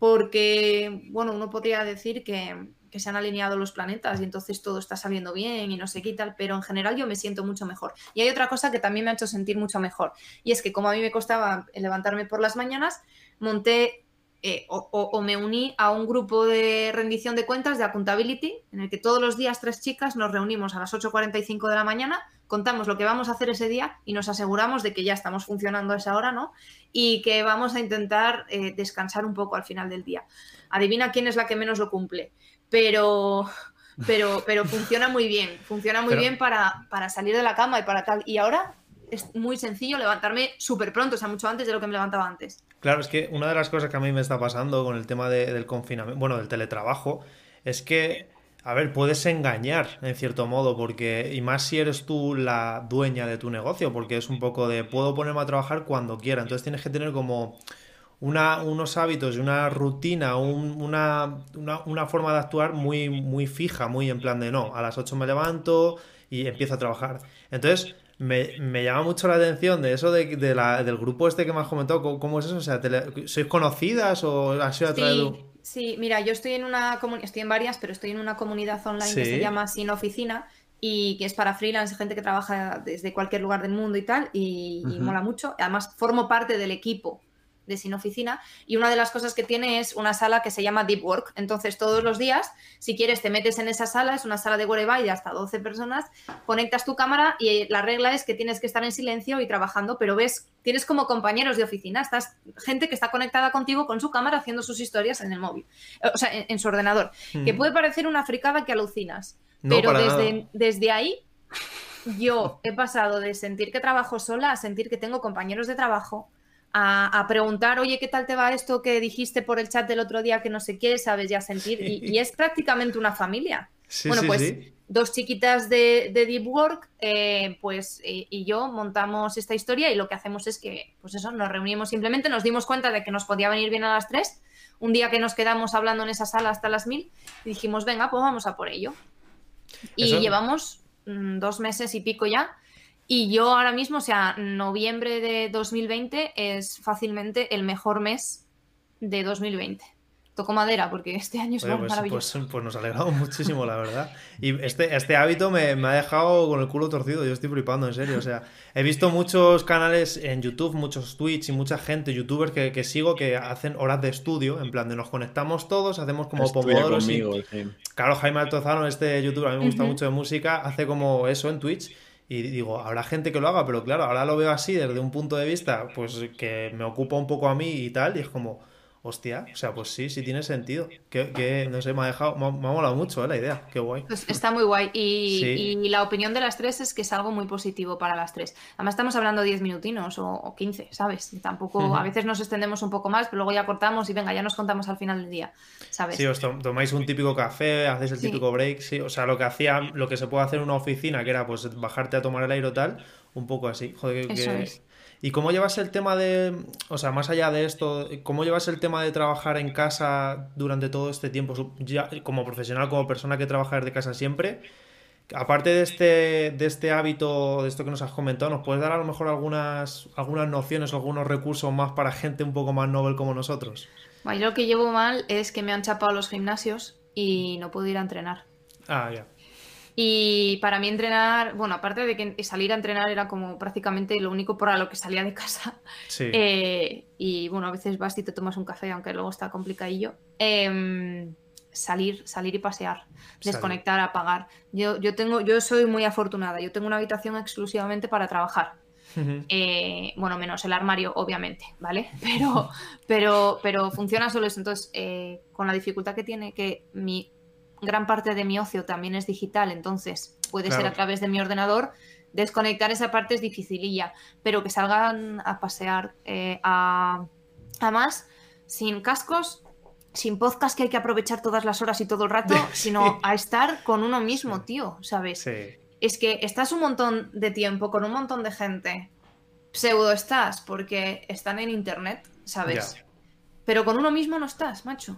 Porque, bueno, uno podría decir que, que se han alineado los planetas y entonces todo está saliendo bien y no sé qué tal, pero en general yo me siento mucho mejor. Y hay otra cosa que también me ha hecho sentir mucho mejor, y es que como a mí me costaba levantarme por las mañanas, monté eh, o, me uní a un grupo de rendición de cuentas de Accountability, en el que todos los días tres chicas nos reunimos a las 8.45 de la mañana, contamos lo que vamos a hacer ese día y nos aseguramos de que ya estamos funcionando a esa hora, ¿no? Y que vamos a intentar eh, descansar un poco al final del día. Adivina quién es la que menos lo cumple pero, pero, pero funciona muy bien, funciona muy bien para, para salir de la cama y para tal. Y ahora es muy sencillo levantarme súper pronto, o sea, mucho antes de lo que me levantaba antes. Claro, es que una de las cosas que a mí me está pasando con el tema del confinamiento, bueno, del teletrabajo, es que, a ver, puedes engañar en cierto modo, porque, y más si eres tú la dueña de tu negocio, porque es un poco de, puedo ponerme a trabajar cuando quiera, entonces tienes que tener como una, unos hábitos y una rutina, una, una, forma de actuar muy, muy fija, muy en plan de, no, a las 8 me levanto y empiezo a trabajar. Entonces, me, me, llama mucho la atención de eso de, de la, del grupo este que me has comentado. ¿Cómo, es eso? O sea, ¿sois conocidas o has sido a través sí, sí, mira, yo estoy en una comunidad, estoy en varias, pero estoy en una comunidad online que se llama Sin Oficina y que es para freelance, gente que trabaja desde cualquier lugar del mundo y tal, y, y mola mucho. Además, formo parte del equipo de Sin Oficina. Y una de las cosas que tiene es una sala que se llama Deep Work. Entonces, todos los días, si quieres, te metes en esa sala, es una sala de Whereby de hasta 12 personas, conectas tu cámara y la regla es que tienes que estar en silencio y trabajando, pero ves, tienes como compañeros de oficina, estás gente que está conectada contigo con su cámara haciendo sus historias en el móvil, o sea, en, su ordenador. Que puede parecer una fricada que alucinas, pero desde, desde ahí yo he pasado de sentir que trabajo sola a sentir que tengo compañeros de trabajo a, preguntar, oye, ¿qué tal te va esto que dijiste por el chat del otro día que no sé qué, sabes ya sentir? Y, es prácticamente una familia. (laughs) bueno, pues dos chiquitas de, Deep Work, eh, pues y yo montamos esta historia y lo que hacemos es que, pues eso, nos reunimos simplemente, nos dimos cuenta de que nos podía venir bien a las tres, un día que nos quedamos hablando en esa sala hasta las mil, y dijimos, venga, pues vamos a por ello. Y llevamos mm, dos meses y pico ya y yo ahora mismo, o sea, noviembre de 2020 es fácilmente el mejor mes de 2020. Toco madera porque este año es pues, maravilloso. Pues, pues, nos alegramos muchísimo, la verdad. Y este, este hábito me, ha dejado con el culo torcido. Yo estoy flipando, en serio. O sea, he visto muchos canales en YouTube, muchos Twitch y mucha gente, youtubers que, sigo, que hacen horas de estudio. En plan, de nos conectamos todos, hacemos como pomodoros. Claro, Jaime Altozano, este youtuber, a mí me gusta mucho de música, hace como eso en Twitch y digo, habrá gente que lo haga, pero claro, ahora lo veo así desde un punto de vista, pues que me ocupa un poco a mí y tal, y es como, Hostia, o sea, pues sí, sí tiene sentido. Que, no sé, me ha dejado, me ha, molado mucho ¿eh? la idea, qué guay. Pues está muy guay. Y, la opinión de las tres es que es algo muy positivo para las tres. Además, estamos hablando 10 minutinos o, 15, ¿sabes? Tampoco, a veces nos extendemos un poco más, pero luego ya cortamos y venga, ya nos contamos al final del día, ¿sabes? Sí, os tomáis un típico café, hacéis el típico break, sí. O sea, lo que hacía, lo que se puede hacer en una oficina, que era pues bajarte a tomar el aire o tal, un poco así. Joder, que, Eso es ¿Y cómo llevas el tema de, o sea, más allá de esto, cómo llevas el tema de trabajar en casa durante todo este tiempo, ya, como profesional, como persona que trabaja desde casa siempre? Aparte de este, de este hábito, de esto que nos has comentado, ¿nos puedes dar a lo mejor algunas, algunas nociones, algunos recursos más para gente un poco más novel como nosotros? Bueno, yo lo que llevo mal es que me han chapado los gimnasios y no puedo ir a entrenar. Ah, ya. Y para mí entrenar, bueno, aparte de que salir a entrenar era como prácticamente lo único para lo que salía de casa. (laughs) Eh, y bueno, a veces vas y te tomas un café, aunque luego está complicadillo. Em, salir, salir y pasear, desconectar, apagar. Yo, yo tengo, yo soy muy afortunada. Yo tengo una habitación exclusivamente para trabajar. Eh, bueno, menos el armario, obviamente, ¿vale? (laughs) Pero, pero, pero funciona solo eso. Entonces, eh, con la dificultad que tiene que mi gran parte de mi ocio también es digital, entonces puede ser a través de mi ordenador. Desconectar esa parte es dificililla, pero que salgan a pasear eh, a, más sin cascos, sin podcast que hay que aprovechar todas las horas y todo el rato, (laughs) sino a estar con uno mismo, tío, ¿sabes? Es que estás un montón de tiempo con un montón de gente, pseudo estás, porque están en internet, ¿sabes? Pero con uno mismo no estás, macho.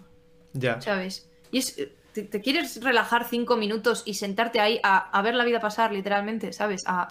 Ya. ¿Sabes? Y es, te, quieres relajar cinco minutos y sentarte ahí a, ver la vida pasar, literalmente, ¿sabes? A...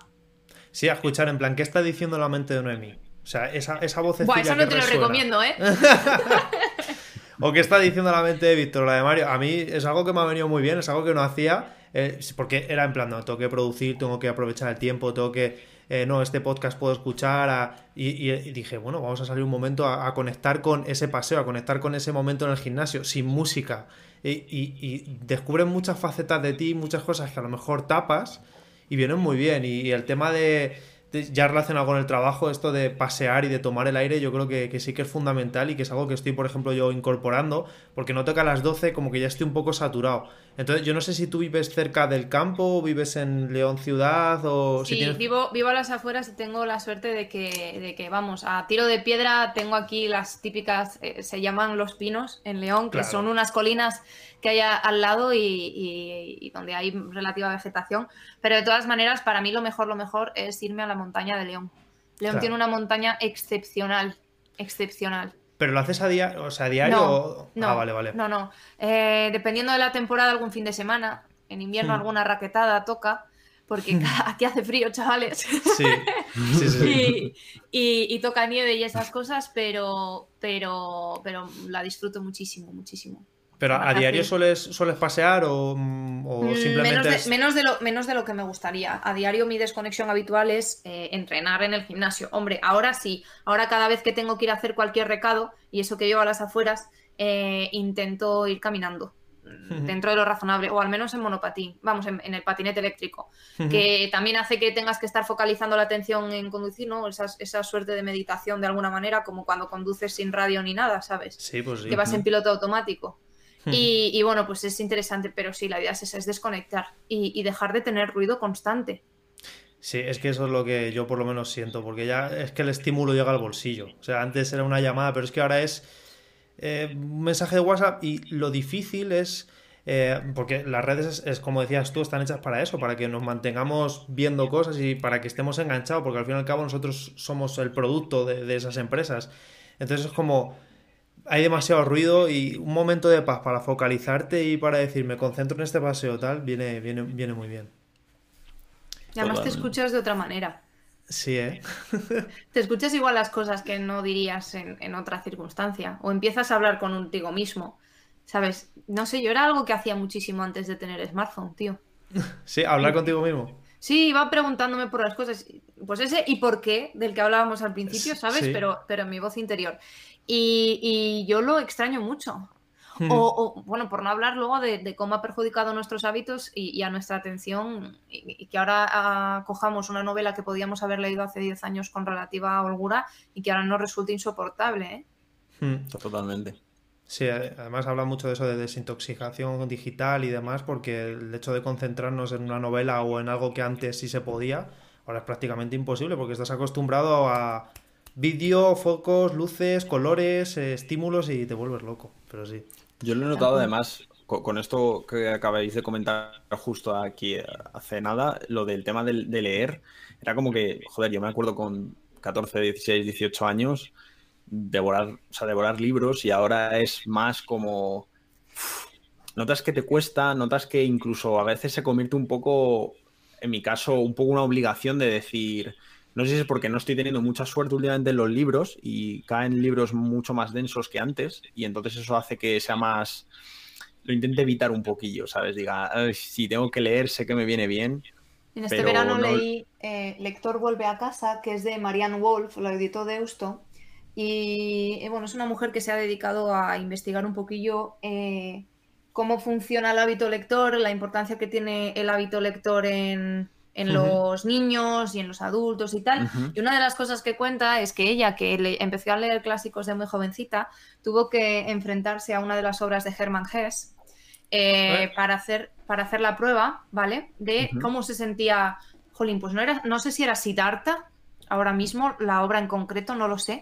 Sí, a escuchar en plan, ¿qué está diciendo la mente de Noemi? O sea, esa, esa voz Buah, eso no te lo recomiendo, ¿eh? (laughs) o qué está diciendo la mente de Víctor, la de Mario. A mí es algo que me ha venido muy bien, es algo que no hacía, eh, porque era en plan, no, tengo que producir, tengo que aprovechar el tiempo, tengo que eh, no, este podcast puedo escuchar. y, dije, bueno, vamos a salir un momento a, conectar con ese paseo, a conectar con ese momento en el gimnasio, sin música. Y, descubren muchas facetas de ti, muchas cosas que a lo mejor tapas y vienen muy bien. Y, el tema de, ya relacionado con el trabajo, esto de pasear y de tomar el aire, yo creo que, sí que es fundamental y que es algo que estoy, por ejemplo, yo incorporando, porque no toca a las 12 como que ya estoy un poco saturado. Entonces, yo no sé si tú vives cerca del campo, o vives en León ciudad o... Sí, vivo, vivo a las afueras y tengo la suerte de que, de que, vamos, a tiro de piedra tengo aquí las típicas, eh, se llaman Los Pinos en León, que son unas colinas que hay al lado y, donde hay relativa vegetación. Pero de todas maneras, para mí lo mejor, lo mejor es irme a la montaña de León. León tiene una montaña excepcional, excepcional. ¿Pero lo haces a, diario? o sea, diario? No, no, ah, vale, vale. No, no. Eh, dependiendo de la temporada, algún fin de semana. En invierno, hmm. alguna raquetada toca. Porque hmm. (laughs) aquí hace frío, chavales. Sí, sí, sí. (laughs) y, y, toca nieve y esas cosas, pero, pero, pero la disfruto muchísimo, muchísimo. ¿Pero a, diario sueles, sueles pasear o, mm, simplemente.? Menos de, lo, menos de lo que me gustaría. A diario mi desconexión habitual es eh, entrenar en el gimnasio. Hombre, ahora sí. Ahora cada vez que tengo que ir a hacer cualquier recado, y eso que llevo a las afueras, eh, intento ir caminando. Dentro de lo razonable, o al menos en monopatín, vamos, en, el patinete eléctrico, que también hace que tengas que estar focalizando la atención en conducir, ¿no? Esa, esa suerte de meditación de alguna manera, como cuando conduces sin radio ni nada, ¿sabes? Sí, pues sí. Que vas en piloto automático. Hmm. Y, bueno, pues es interesante, pero sí, la idea es esa, es desconectar y, dejar de tener ruido constante. Sí, es que eso es lo que yo por lo menos siento, porque ya es que el estímulo llega al bolsillo. O sea, antes era una llamada, pero es que ahora es eh, un mensaje de WhatsApp y lo difícil es... Eh, porque las redes, es, como decías tú, están hechas para eso, para que nos mantengamos viendo cosas y para que estemos enganchados, porque al fin y al cabo nosotros somos el producto de, de esas empresas. Entonces es como hay demasiado ruido y un momento de paz para focalizarte y para decir me concentro en este paseo tal, viene, viene, viene muy bien. Y además te escuchas de otra manera. Sí, ¿eh? (laughs) te escuchas igual las cosas que no dirías en, otra circunstancia. O empiezas a hablar con contigo mismo. ¿Sabes? No sé, yo era algo que hacía muchísimo antes de tener smartphone, tío. (laughs) sí, hablar contigo mismo. Sí, iba preguntándome por las cosas. Pues ese y por qué, del que hablábamos al principio, ¿sabes? Pero, pero en mi voz interior. Y, yo lo extraño mucho. Hmm. O, bueno, por no hablar luego de, cómo ha perjudicado nuestros hábitos y, a nuestra atención, y, que ahora acojamos una novela que podíamos haber leído hace 10 años con relativa holgura y que ahora nos resulta insoportable. ¿eh? Hmm. Totalmente. Sí, además habla mucho de eso de desintoxicación digital y demás, porque el hecho de concentrarnos en una novela o en algo que antes sí se podía, ahora es prácticamente imposible, porque estás acostumbrado a, Vídeo, focos, luces, colores, eh, estímulos y te vuelves loco, pero sí. Yo lo he notado además con, esto que acabáis de comentar justo aquí eh, hace nada, lo del tema de, leer, era como que, joder, yo me acuerdo con 14, 16, 18 años, devorar, o sea, devorar libros y ahora es más como... notas que te cuesta, notas que incluso a veces se convierte un poco, en mi caso, un poco una obligación de decir no sé si es porque no estoy teniendo mucha suerte últimamente en los libros y caen libros mucho más densos que antes y entonces eso hace que sea más... Lo intente evitar un poquillo, ¿sabes? Diga, si tengo que leer, sé que me viene bien. En este verano leí eh, Lector vuelve a casa, que es de Marianne Wolf, lo editó Deusto. Y eh, bueno, es una mujer que se ha dedicado a investigar un poquillo eh, cómo funciona el hábito lector, la importancia que tiene el hábito lector en, en los niños y en los adultos y tal. Y una de las cosas que cuenta es que ella, que empezó a leer clásicos de muy jovencita, tuvo que enfrentarse a una de las obras de Hermann Hesse eh, para, hacer, para hacer la prueba, ¿vale? De cómo se sentía. Jolín, pues no era, no sé si era Siddhartha, ahora mismo, la obra en concreto, no lo sé.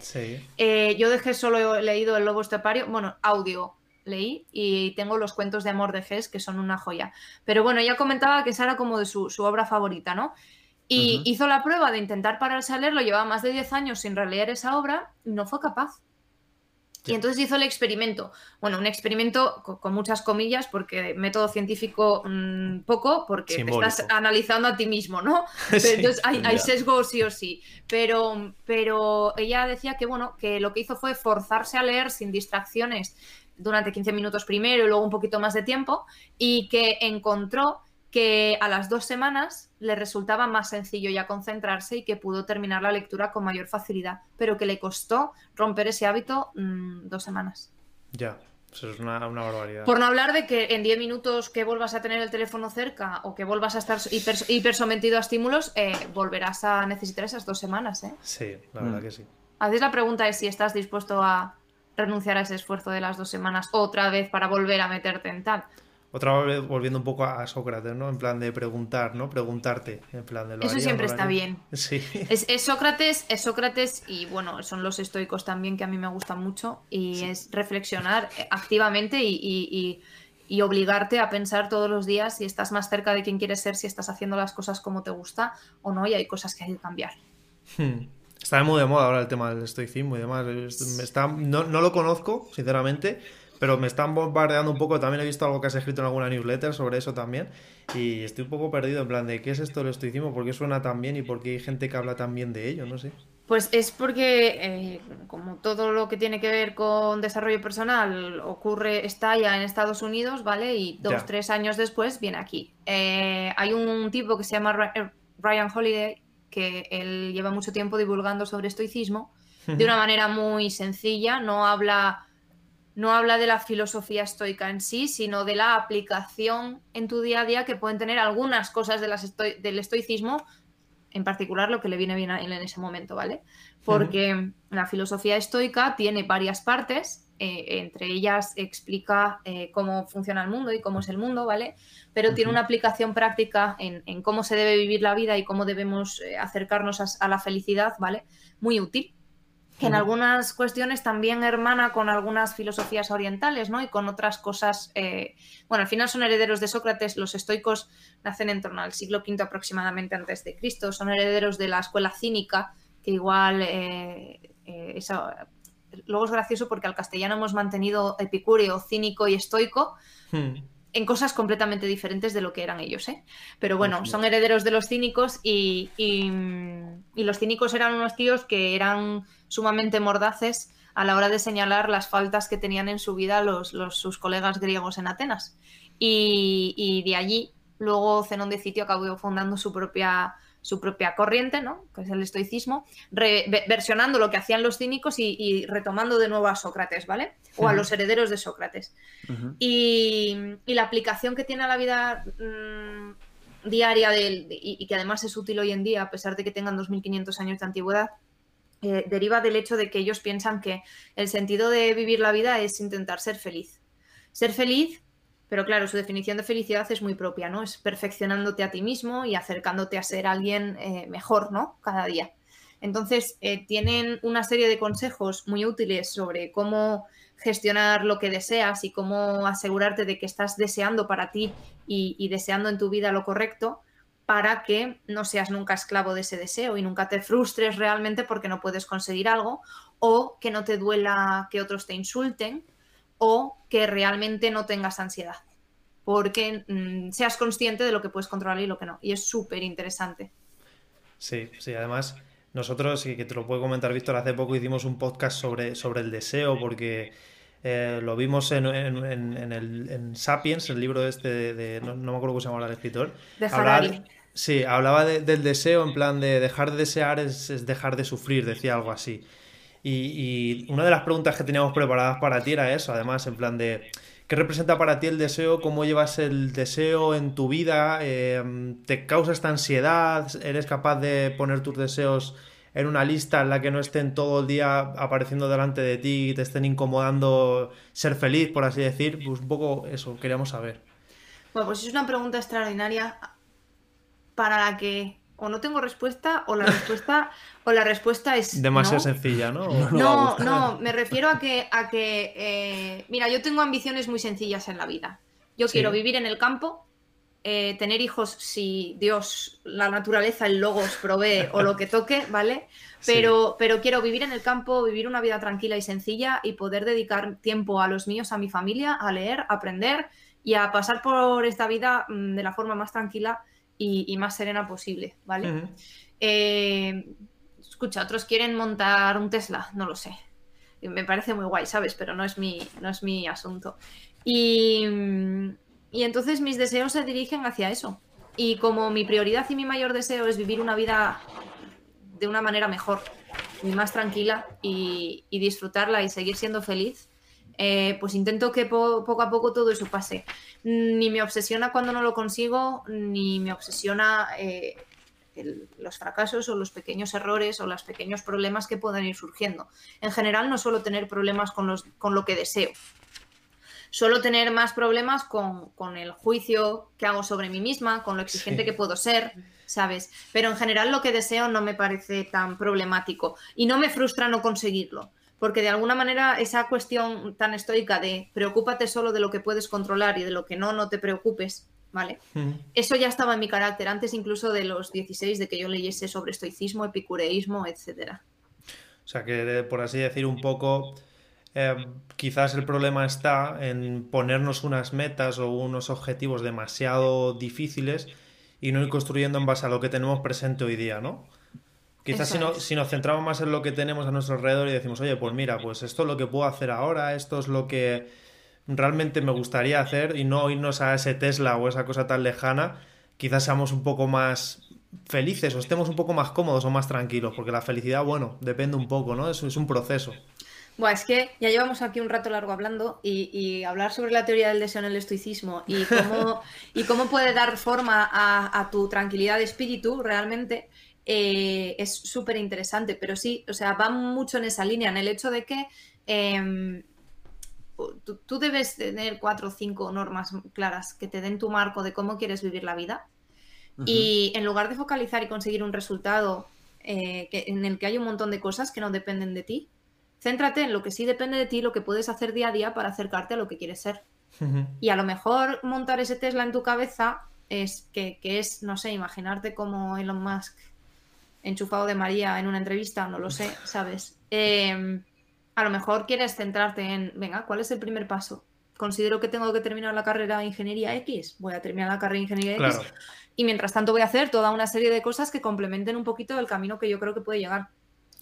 Eh, yo dejé solo leído El Lobo Estepario, bueno, audio, leí y tengo los cuentos de amor de Hess, que son una joya. Pero bueno, ella comentaba que esa era como de su, obra favorita, ¿no? Y hizo la prueba de intentar pararse a leerlo, llevaba más de 10 años sin releer esa obra y no fue capaz. Y entonces hizo el experimento. Bueno, un experimento con, muchas comillas, porque método científico mm, poco, porque te estás analizando a ti mismo, ¿no? (laughs) entonces hay, hay, sesgo sí o sí. Pero, pero ella decía que, bueno, que lo que hizo fue forzarse a leer sin distracciones durante 15 minutos primero y luego un poquito más de tiempo, y que encontró que a las dos semanas le resultaba más sencillo ya concentrarse y que pudo terminar la lectura con mayor facilidad, pero que le costó romper ese hábito mm, dos semanas. Ya. Eso es una, barbaridad. Por no hablar de que en 10 minutos que vuelvas a tener el teléfono cerca o que vuelvas a estar hiper, sometido a estímulos, eh, volverás a necesitar esas dos semanas. ¿eh? Sí, la verdad mm. que sí. A veces la pregunta es si estás dispuesto a renunciar a ese esfuerzo de las dos semanas otra vez para volver a meterte en tal otra vez volviendo un poco a Sócrates, ¿no? En plan de preguntar, ¿no? Preguntarte, en plan de lo Eso siempre está bien. (laughs) Sí. Es, Sócrates, es Sócrates y bueno, son los estoicos también que a mí me gustan mucho y es reflexionar activamente y, obligarte a pensar todos los días si estás más cerca de quien quieres ser, si estás haciendo las cosas como te gusta o no y hay cosas que hay que cambiar. Hmm. Está muy de moda ahora el tema del estoicismo y demás. Está, no, no lo conozco, sinceramente, pero me están bombardeando un poco. También he visto algo que has escrito en alguna newsletter sobre eso también. Y estoy un poco perdido en plan de qué es esto del estoicismo, por qué suena tan bien y por qué hay gente que habla tan bien de ello, no sé. Pues es porque, eh, como todo lo que tiene que ver con desarrollo personal ocurre, está ya en Estados Unidos, ¿vale? Y dos, tres años después viene aquí. Eh, hay un tipo que se llama eh, Ryan Holiday, que él lleva mucho tiempo divulgando sobre estoicismo de una manera muy sencilla, no habla no habla de la filosofía estoica en sí, sino de la aplicación en tu día a día que pueden tener algunas cosas del estoicismo, en particular lo que le viene bien a él en ese momento, ¿vale? Porque la filosofía estoica tiene varias partes, eh, entre ellas explica eh, cómo funciona el mundo y cómo es el mundo, ¿vale? Pero tiene una aplicación práctica en, cómo se debe vivir la vida y cómo debemos eh, acercarnos a la felicidad, ¿vale? Muy útil que en algunas cuestiones también hermana con algunas filosofías orientales, ¿no? Y con otras cosas. Bueno, al final son herederos de Sócrates. Los estoicos nacen en torno al siglo V aproximadamente antes de Cristo. Son herederos de la escuela cínica, que igual. Eh, luego es gracioso porque al castellano hemos mantenido epicúreo, cínico y estoico. Hmm en cosas completamente diferentes de lo que eran ellos, ¿eh? Pero bueno, son herederos de los cínicos y, los cínicos eran unos tíos que eran sumamente mordaces a la hora de señalar las faltas que tenían en su vida los, sus colegas griegos en Atenas. Y, y de allí, luego Zenón de Citio acabó fundando su propia su propia corriente, ¿no? que es el estoicismo, versionando lo que hacían los cínicos y, retomando de nuevo a Sócrates, ¿vale? O a los herederos de Sócrates. y, la aplicación que tiene a la vida mm, diaria de, y, que además es útil hoy en día, a pesar de que tengan 2.500 años de antigüedad, eh, deriva del hecho de que ellos piensan que el sentido de vivir la vida es intentar ser feliz. Ser feliz pero claro, su definición de felicidad es muy propia, ¿no? Es perfeccionándote a ti mismo y acercándote a ser alguien eh, mejor, ¿no? Cada día. Entonces, eh, tienen una serie de consejos muy útiles sobre cómo gestionar lo que deseas y cómo asegurarte de que estás deseando para ti y, deseando en tu vida lo correcto para que no seas nunca esclavo de ese deseo y nunca te frustres realmente porque no puedes conseguir algo o que no te duela que otros te insulten o que realmente no tengas ansiedad, porque mm, seas consciente de lo que puedes controlar y lo que no. Y es súper interesante. Sí, sí, además nosotros, que te lo puedo comentar Víctor, hace poco hicimos un podcast sobre, sobre el deseo, porque eh, lo vimos en, el, Sapiens, el libro este de, no, me acuerdo cómo se llama el escritor. De sí, hablaba del deseo en plan de dejar de desear es dejar de sufrir, decía algo así. Y, una de las preguntas que teníamos preparadas para ti era eso, además, en plan de, ¿qué representa para ti el deseo? ¿Cómo llevas el deseo en tu vida? Eh, ¿Te causa esta ansiedad? ¿Eres capaz de poner tus deseos en una lista en la que no estén todo el día apareciendo delante de ti y te estén incomodando ser feliz, por así decir? Pues un poco eso, queríamos saber. Bueno, pues es una pregunta extraordinaria para la que o no tengo respuesta o la respuesta (laughs) o la respuesta es demasiado sencilla, ¿no? No, no, me refiero a que a que eh, mira, yo tengo ambiciones muy sencillas en la vida. Yo quiero vivir en el campo, eh, tener hijos si Dios, la naturaleza, el logos provee o lo que toque, (laughs) ¿vale? Pero, pero quiero vivir en el campo, vivir una vida tranquila y sencilla y poder dedicar tiempo a los míos, a mi familia, a leer, a aprender y a pasar por esta vida mm, de la forma más tranquila y, más serena posible, ¿vale? Eh, escucha, otros quieren montar un Tesla, no lo sé. Me parece muy guay, ¿sabes? Pero no es mi, no es mi asunto. Y, y entonces mis deseos se dirigen hacia eso. Y como mi prioridad y mi mayor deseo es vivir una vida de una manera mejor y más tranquila y, disfrutarla y seguir siendo feliz, eh, pues intento que poco a poco todo eso pase. Ni me obsesiona cuando no lo consigo, ni me obsesiona eh, los fracasos o los pequeños errores o los pequeños problemas que puedan ir surgiendo. En general no suelo tener problemas con, los, con lo que deseo. Suelo tener más problemas con, el juicio que hago sobre mí misma, con lo exigente que puedo ser, ¿sabes? Pero en general lo que deseo no me parece tan problemático y no me frustra no conseguirlo porque de alguna manera esa cuestión tan estoica de preocúpate solo de lo que puedes controlar y de lo que no, no te preocupes, ¿vale? Eso ya estaba en mi carácter, antes incluso de los 16, de que yo leyese sobre estoicismo, epicureísmo, etc. O sea que, por así decir, un poco, eh, quizás el problema está en ponernos unas metas o unos objetivos demasiado difíciles y no ir construyendo en base a lo que tenemos presente hoy día, ¿no? Quizás si, si, nos centramos más en lo que tenemos a nuestro alrededor y decimos, oye, pues mira, pues esto es lo que puedo hacer ahora, esto es lo que realmente me gustaría hacer y no irnos a ese Tesla o esa cosa tan lejana, quizás seamos un poco más felices o estemos un poco más cómodos o más tranquilos, porque la felicidad, bueno, depende un poco, ¿no? Es, es un proceso. Bueno, es que ya llevamos aquí un rato largo hablando y, hablar sobre la teoría del deseo en el estoicismo y cómo, (laughs) y cómo puede dar forma a, tu tranquilidad de espíritu realmente eh, es súper interesante. Pero sí, o sea, va mucho en esa línea, en el hecho de que em, tú, debes tener cuatro o cinco normas claras que te den tu marco de cómo quieres vivir la vida. Y en lugar de focalizar y conseguir un resultado eh, en el que hay un montón de cosas que no dependen de ti, céntrate en lo que sí depende de ti, lo que puedes hacer día a día para acercarte a lo que quieres ser. Y a lo mejor montar ese Tesla en tu cabeza es que, es, no sé, imaginarte como Elon Musk enchufado de María en una entrevista, no lo sé, ¿sabes? Eh, a lo mejor quieres centrarte en, venga, ¿cuál es el primer paso? Considero que tengo que terminar la carrera de Ingeniería X, voy a terminar la carrera de Ingeniería X y mientras tanto voy a hacer toda una serie de cosas que complementen un poquito el camino que yo creo que puede llegar.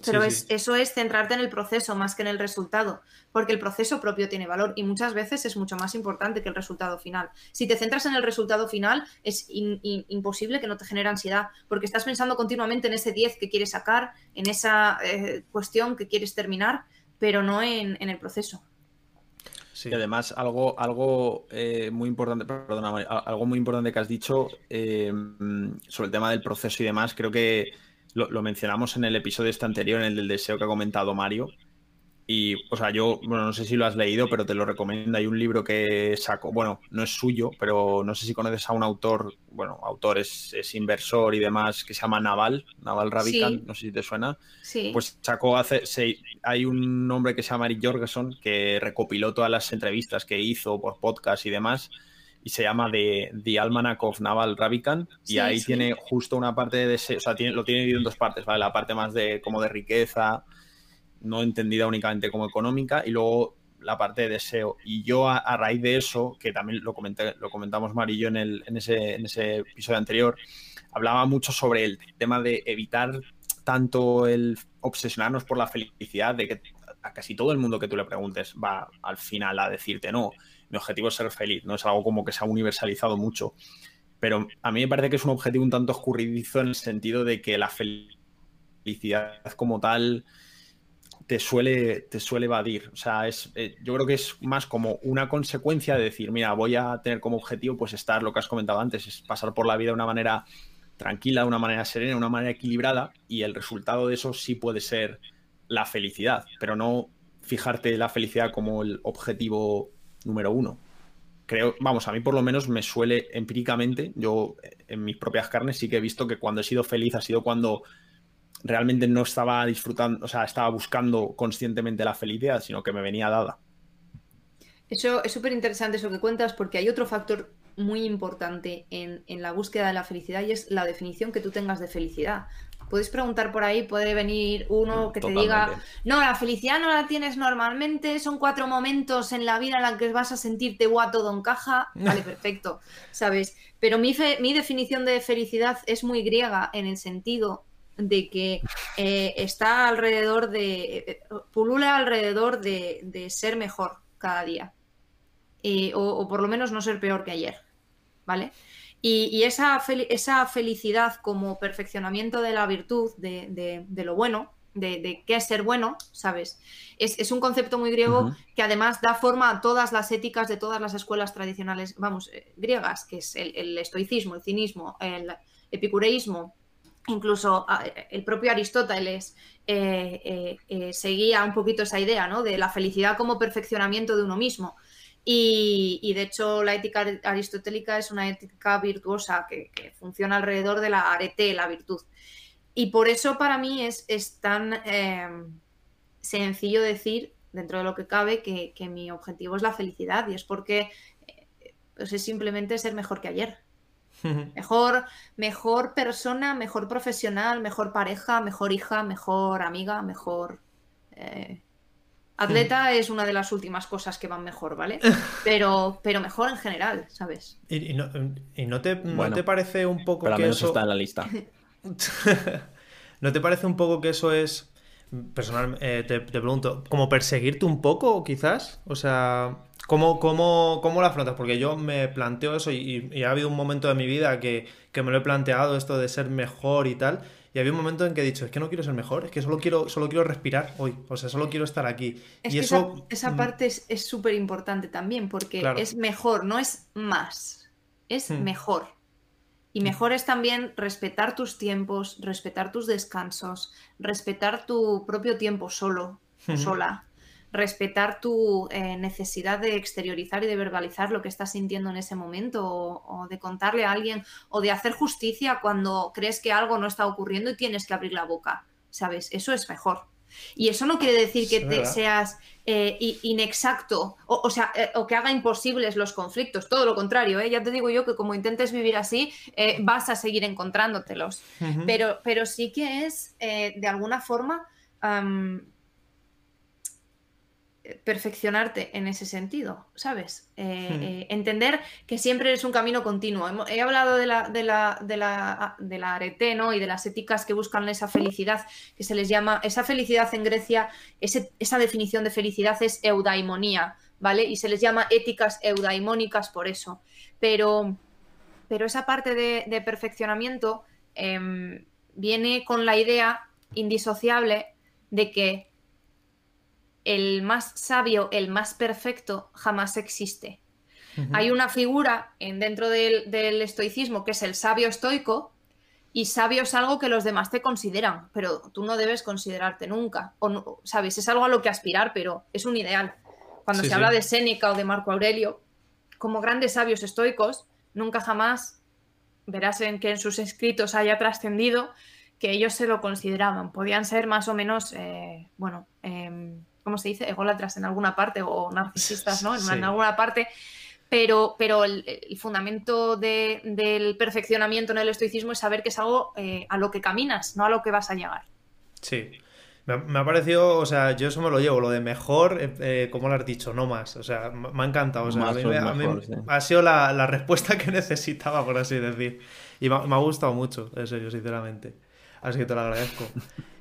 Pero es, eso es centrarte en el proceso más que en el resultado, porque el proceso propio tiene valor y muchas veces es mucho más importante que el resultado final. Si te centras en el resultado final, es imposible que no te genere ansiedad, porque estás pensando continuamente en ese 10 que quieres sacar, en esa eh, cuestión que quieres terminar, pero no en, el proceso. Sí. Y además, algo, algo eh, muy importante, perdona, algo muy importante que has dicho eh, sobre el tema del proceso y demás, creo que lo, lo, mencionamos en el episodio este anterior, en el del deseo que ha comentado Mario, y, o sea, yo, bueno, no sé si lo has leído, pero te lo recomiendo. Hay un libro que sacó, bueno, no es suyo, pero no sé si conoces a un autor, bueno, autor es, inversor y demás, que se llama Naval, Naval Ravikant, no sé si te suena. Sí. Pues sacó hace, hay un hombre que se llama Eric Jorgensen que recopiló todas las entrevistas que hizo por podcast y demás y se llama The, The Almanac of Naval Ravikant y ahí tiene justo una parte de ese, o sea, tiene, lo tiene dividido en dos partes, ¿vale? La parte más de como de riqueza, no entendida únicamente como económica, y luego la parte de deseo. Y yo a, raíz de eso, que también lo, comenté, lo comentamos Marillo en, el, en, ese, en ese episodio anterior, hablaba mucho sobre el tema de evitar tanto el obsesionarnos por la felicidad, de que a casi todo el mundo que tú le preguntes va al final a decirte, no, mi objetivo es ser feliz, no es algo como que se ha universalizado mucho. Pero a mí me parece que es un objetivo un tanto escurridizo en el sentido de que la felicidad como tal te suele, te suele evadir. O sea, es, eh, yo creo que es más como una consecuencia de decir, mira, voy a tener como objetivo pues estar, lo que has comentado antes, es pasar por la vida de una manera tranquila, de una manera serena, de una manera equilibrada y el resultado de eso sí puede ser la felicidad, pero no fijarte la felicidad como el objetivo número uno. Creo, vamos, a mí por lo menos me suele empíricamente, yo eh, en mis propias carnes sí que he visto que cuando he sido feliz ha sido cuando realmente no estaba disfrutando, o sea, estaba buscando conscientemente la felicidad, sino que me venía dada. Eso es súper interesante eso que cuentas porque hay otro factor muy importante en, la búsqueda de la felicidad y es la definición que tú tengas de felicidad. Puedes preguntar por ahí, puede venir uno que te diga, no, la felicidad no la tienes normalmente, son cuatro momentos en la vida en los que vas a sentirte guato todo encaja. (laughs) Vale, perfecto, ¿sabes? Pero mi, mi definición de felicidad es muy griega en el sentido de que eh, está alrededor de, eh, pulula alrededor de, ser mejor cada día. Eh, o, por lo menos no ser peor que ayer. ¿Vale? Y, esa, esa, felicidad como perfeccionamiento de la virtud, de, lo bueno, de, qué es ser bueno, ¿sabes? Es, un concepto muy griego que además da forma a todas las éticas de todas las escuelas tradicionales, vamos, eh, griegas, que es el, estoicismo, el cinismo, el epicureísmo, incluso el propio Aristóteles eh, eh, seguía un poquito esa idea, ¿no? De la felicidad como perfeccionamiento de uno mismo. Y, de hecho la ética aristotélica es una ética virtuosa que, funciona alrededor de la arete, la virtud. Y por eso para mí es, tan em, sencillo decir, dentro de lo que cabe, que, mi objetivo es la felicidad y es porque eh, pues es simplemente ser mejor que ayer. (laughs) Mejor, mejor persona, mejor profesional, mejor pareja, mejor hija, mejor amiga, mejor eh, Atleta es una de las últimas cosas que van mejor, ¿vale? (laughs) Pero, pero mejor en general, ¿sabes? ¿Y, no, te, te, parece un poco pero que menos eso... está en la lista. (laughs) ¿No te parece un poco que eso es... Personal, eh, te, pregunto, ¿como perseguirte un poco, quizás? O sea, ¿cómo, cómo, cómo lo afrontas? Porque yo me planteo eso y, ha habido un momento de mi vida que, que me lo he planteado, esto de ser mejor y tal, y había un momento en que he dicho, es que no quiero ser mejor, es que solo quiero, solo quiero respirar hoy, o sea, solo quiero estar aquí. y eso... esa, mm, parte es súper importante también, porque es mejor, no es más, es hmm. mejor. Y mejor es también respetar tus tiempos, respetar tus descansos, respetar tu propio tiempo solo, sola respetar tu eh, necesidad de exteriorizar y de verbalizar lo que estás sintiendo en ese momento o, de contarle a alguien o de hacer justicia cuando crees que algo no está ocurriendo y tienes que abrir la boca, ¿sabes? Eso es mejor. Y eso no quiere decir que te seas eh, inexacto o, sea, eh, o que haga imposibles los conflictos, todo lo contrario, ya te digo yo que como intentes vivir así, vas a seguir encontrándotelos. pero, pero sí que es, de alguna forma, perfeccionarte en ese sentido, ¿sabes? Eh, hmm. eh, entender que siempre es un camino continuo. He hablado de la, de la, de la, de la arete, ¿no? Y de las éticas que buscan esa felicidad, que se les llama, esa felicidad en Grecia, esa definición de felicidad es eudaimonía, ¿vale? Y se les llama éticas eudaimónicas por eso. Pero, pero esa parte de, perfeccionamiento em, viene con la idea indisociable de que el más sabio, el más perfecto, jamás existe. Hay una figura en, dentro del, estoicismo que es el sabio estoico, y sabio es algo que los demás te consideran, pero tú no debes considerarte nunca. O ¿Sabes? Es algo a lo que aspirar, pero es un ideal. Cuando se habla de Séneca o de Marco Aurelio, como grandes sabios estoicos, nunca jamás verás en que en sus escritos haya trascendido que ellos se lo consideraban. Podían ser más o menos, eh, bueno, em, ¿cómo se dice? Ególatras en alguna parte o narcisistas, ¿no? En, alguna parte. Pero, pero el, fundamento del perfeccionamiento en el estoicismo es saber que es algo eh, a lo que caminas, no a lo que vas a llegar. Sí. Me ha, parecido, o sea, yo eso me lo llevo, lo de mejor, eh, eh, como lo has dicho, no más. O sea, me ha encantado. O sea, a mí, ha sido la, respuesta que (laughs) necesitaba, por así decir. Y me, ha gustado mucho, en serio, sinceramente. Así que te lo agradezco.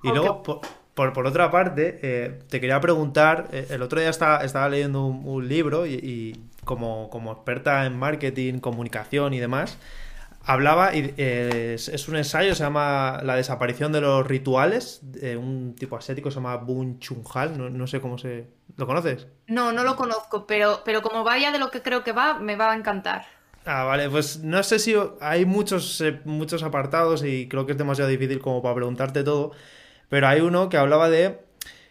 Y luego, por, otra parte, eh, te quería preguntar, eh, el otro día estaba, estaba leyendo un, libro y, como, como, experta en marketing, comunicación y demás, hablaba, y eh, es, un ensayo, se llama La desaparición de los rituales, de un tipo ascético, se llama Bun Chunhal, no, no sé cómo se... ¿Lo conoces? No, no lo conozco, pero, pero como vaya de lo que creo que va, me va a encantar. Ah, vale, pues no sé si hay muchos, muchos apartados y creo que es demasiado difícil como para preguntarte todo, pero hay uno que hablaba de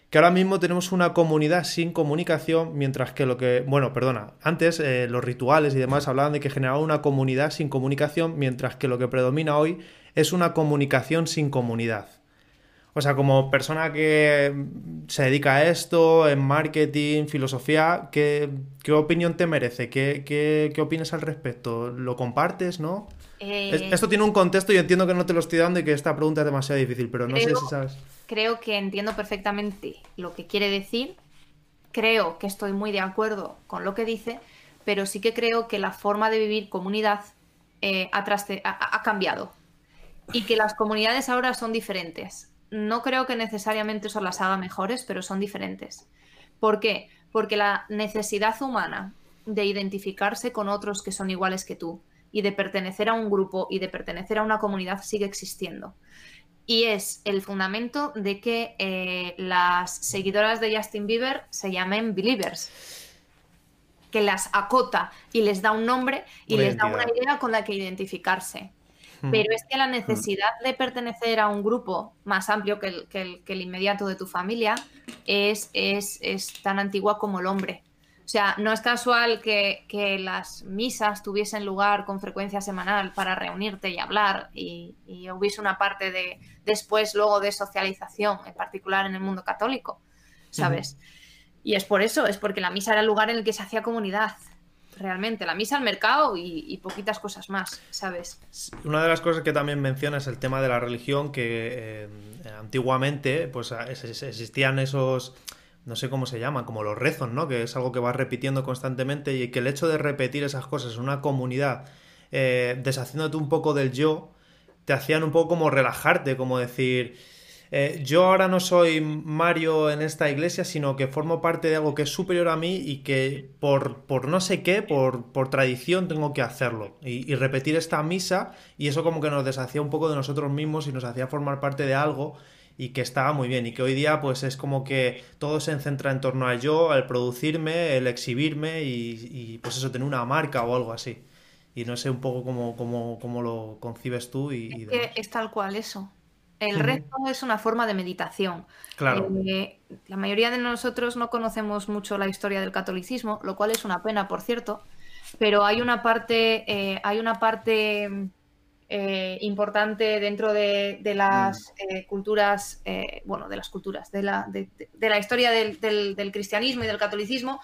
que ahora mismo tenemos una comunidad sin comunicación, mientras que lo que, bueno, perdona, antes eh, los rituales y demás hablaban de que generaba una comunidad sin comunicación, mientras que lo que predomina hoy es una comunicación sin comunidad. O sea, como persona que se dedica a esto, en marketing, filosofía, ¿qué, opinión te merece? ¿Qué, qué, opinas al respecto? ¿Lo compartes, no? Eh, esto tiene un contexto y entiendo que no te lo estoy dando y que esta pregunta es demasiado difícil, pero no sé si sabes. Creo que entiendo perfectamente lo que quiere decir. Creo que estoy muy de acuerdo con lo que dice, pero sí que creo que la forma de vivir comunidad eh, ha, cambiado y que las comunidades ahora son diferentes. No creo que necesariamente eso las haga mejores, pero son diferentes. ¿Por qué? Porque la necesidad humana de identificarse con otros que son iguales que tú, y de pertenecer a un grupo y de pertenecer a una comunidad sigue existiendo. y es el fundamento de que eh, las seguidoras de Justin Bieber se llamen believers que las acota y les da un nombre y les da una idea con la que identificarse. Pero es que la necesidad de pertenecer a un grupo más amplio que el, que el, inmediato de tu familia es, es, tan antigua como el hombre. O sea, no es casual que, las misas tuviesen lugar con frecuencia semanal para reunirte y hablar y, hubiese una parte de después luego de socialización, en particular en el mundo católico, ¿sabes? Y es por eso, es porque la misa era el lugar en el que se hacía comunidad. Realmente, la misa, el mercado y, poquitas cosas más, ¿sabes? Una de las cosas que también menciona es el tema de la religión, que eh, antiguamente pues existían esos, no sé cómo se llaman, como los rezos, ¿no? Que es algo que vas repitiendo constantemente y que el hecho de repetir esas cosas en una comunidad, eh, deshaciéndote un poco del yo, te hacían un poco como relajarte, como decir eh, yo ahora no soy Mario en esta iglesia, sino que formo parte de algo que es superior a mí y que por, por no sé qué, por, por tradición tengo que hacerlo. Y, repetir esta misa y eso como que nos deshacía un poco de nosotros mismos y nos hacía formar parte de algo y que estaba muy bien y que hoy día pues es como que todo se centra en torno a yo, al producirme, el exhibirme y, pues eso, tener una marca o algo así. Y no sé un poco cómo, cómo, cómo lo concibes tú y... Es, que es tal cual eso. El resto es una forma de meditación. Claro. Eh, la mayoría de nosotros no conocemos mucho la historia del catolicismo, lo cual es una pena, por cierto, pero hay una parte, eh, hay una parte eh, importante dentro de, las mm. culturas, bueno, de las culturas, de la, de, la historia del, del, cristianismo y del catolicismo,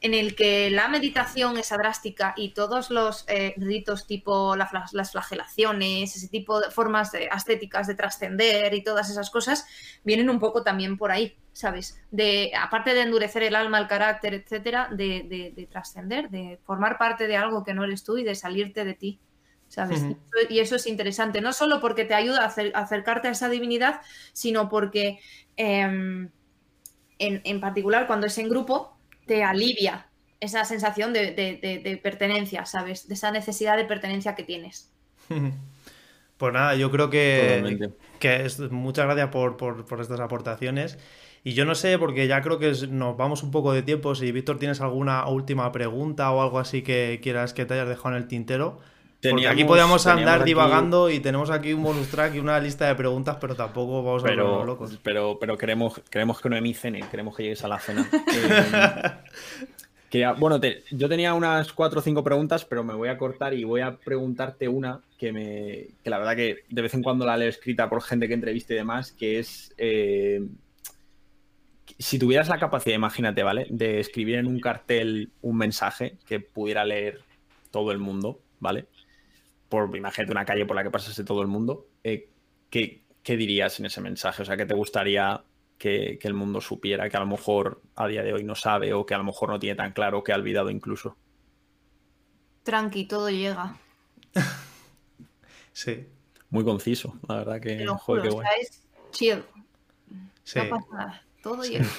en el que la meditación esa drástica y todos los eh, ritos tipo las flagelaciones, ese tipo de formas de, ascéticas de trascender y todas esas cosas vienen un poco también por ahí, ¿sabes? De, aparte de endurecer el alma, el carácter, etcétera, de, trascender, de formar parte de algo que no eres tú y de salirte de ti. ¿Sabes? y, eso, es interesante, no solo porque te ayuda a, acercarte a esa divinidad, sino porque em, en, en particular cuando es en grupo, te alivia esa sensación de, pertenencia, ¿sabes? De esa necesidad de pertenencia que tienes. (laughs) Pues nada, yo creo que, que muchas gracias por, estas aportaciones. Y yo no sé, porque ya creo que nos vamos un poco de tiempo. Si Víctor tienes alguna última pregunta o algo así que quieras que te hayas dejado en el tintero. Porque aquí podíamos andar divagando y tenemos aquí un bonus track y una lista de preguntas, pero tampoco vamos a pero, locos. Pero, pero queremos, queremos que Noemí cene, queremos que llegues a la cena. (laughs) Eh, bueno, yo tenía unas cuatro o cinco preguntas, pero me voy a cortar y voy a preguntarte una que me. que la verdad que de vez en cuando la leo escrita por gente que entreviste y demás, que es. Eh, si tuvieras la capacidad, imagínate, ¿vale? De escribir en un cartel un mensaje que pudiera leer todo el mundo, ¿vale? Por imagínate una calle por la que pasase todo el mundo, eh, ¿qué, dirías en ese mensaje? O sea, ¿qué te gustaría que, el mundo supiera que a lo mejor a día de hoy no sabe o que a lo mejor no tiene tan claro que ha olvidado incluso? Tranqui, todo llega. (laughs) sí. Muy conciso, la verdad que. Lo es chill. No pasa nada, todo llega. (laughs)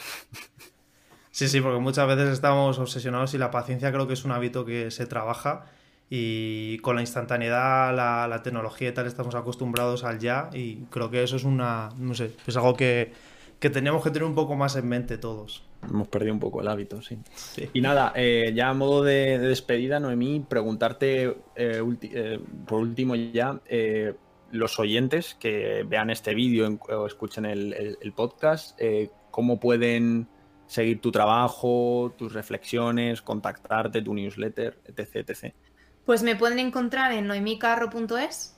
Sí, sí, porque muchas veces estamos obsesionados y la paciencia creo que es un hábito que se trabaja y con la instantaneidad, la, tecnología y tal, estamos acostumbrados al ya y creo que eso es una, no sé, es algo que, que tenemos que tener un poco más en mente todos. Hemos perdido un poco el hábito, sí. Y nada, eh, ya a modo de, despedida, Noemí, preguntarte eh, eh, por último ya, los oyentes que vean este vídeo o escuchen el, el podcast, ¿cómo pueden seguir tu trabajo, tus reflexiones, contactarte, tu newsletter, etc. etc. Pues me pueden encontrar en noemicarro.es,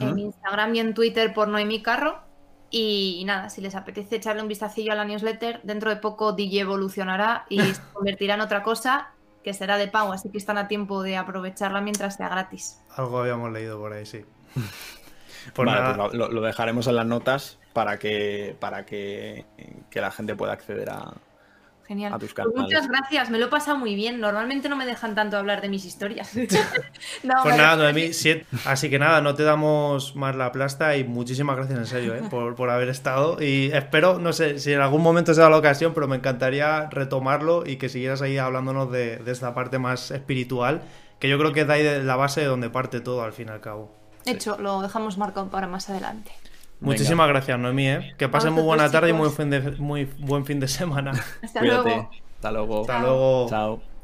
en Instagram y en Twitter por noemicarro. Y, nada, si les apetece echarle un vistacillo a la newsletter, dentro de poco DJ evolucionará y (laughs) se convertirá en otra cosa que será de pago, así que están a tiempo de aprovecharla mientras sea gratis. Algo habíamos leído por ahí, sí. (laughs) Pues vale, pues lo, dejaremos en las notas para que, para que la gente pueda acceder a, Genial. Pues muchas gracias, me lo he pasado muy bien. Normalmente no me dejan tanto hablar de mis historias. (laughs) pues nada, Noemí, así que nada, no te damos más la plasta y muchísimas gracias en serio ¿eh? (laughs) por, haber estado. Y espero, no sé si en algún momento se da la ocasión, pero me encantaría retomarlo y que siguieras ahí hablándonos de, esta parte más espiritual, que yo creo que es de ahí de la base de donde parte todo al fin y al cabo. Hecho, lo dejamos marcado para más adelante. Muchísimas gracias, Noemí. ¿eh? Que pasen muy buena tarde y muy, muy buen fin de semana. Hasta luego. Hasta luego. Hasta luego. Chao.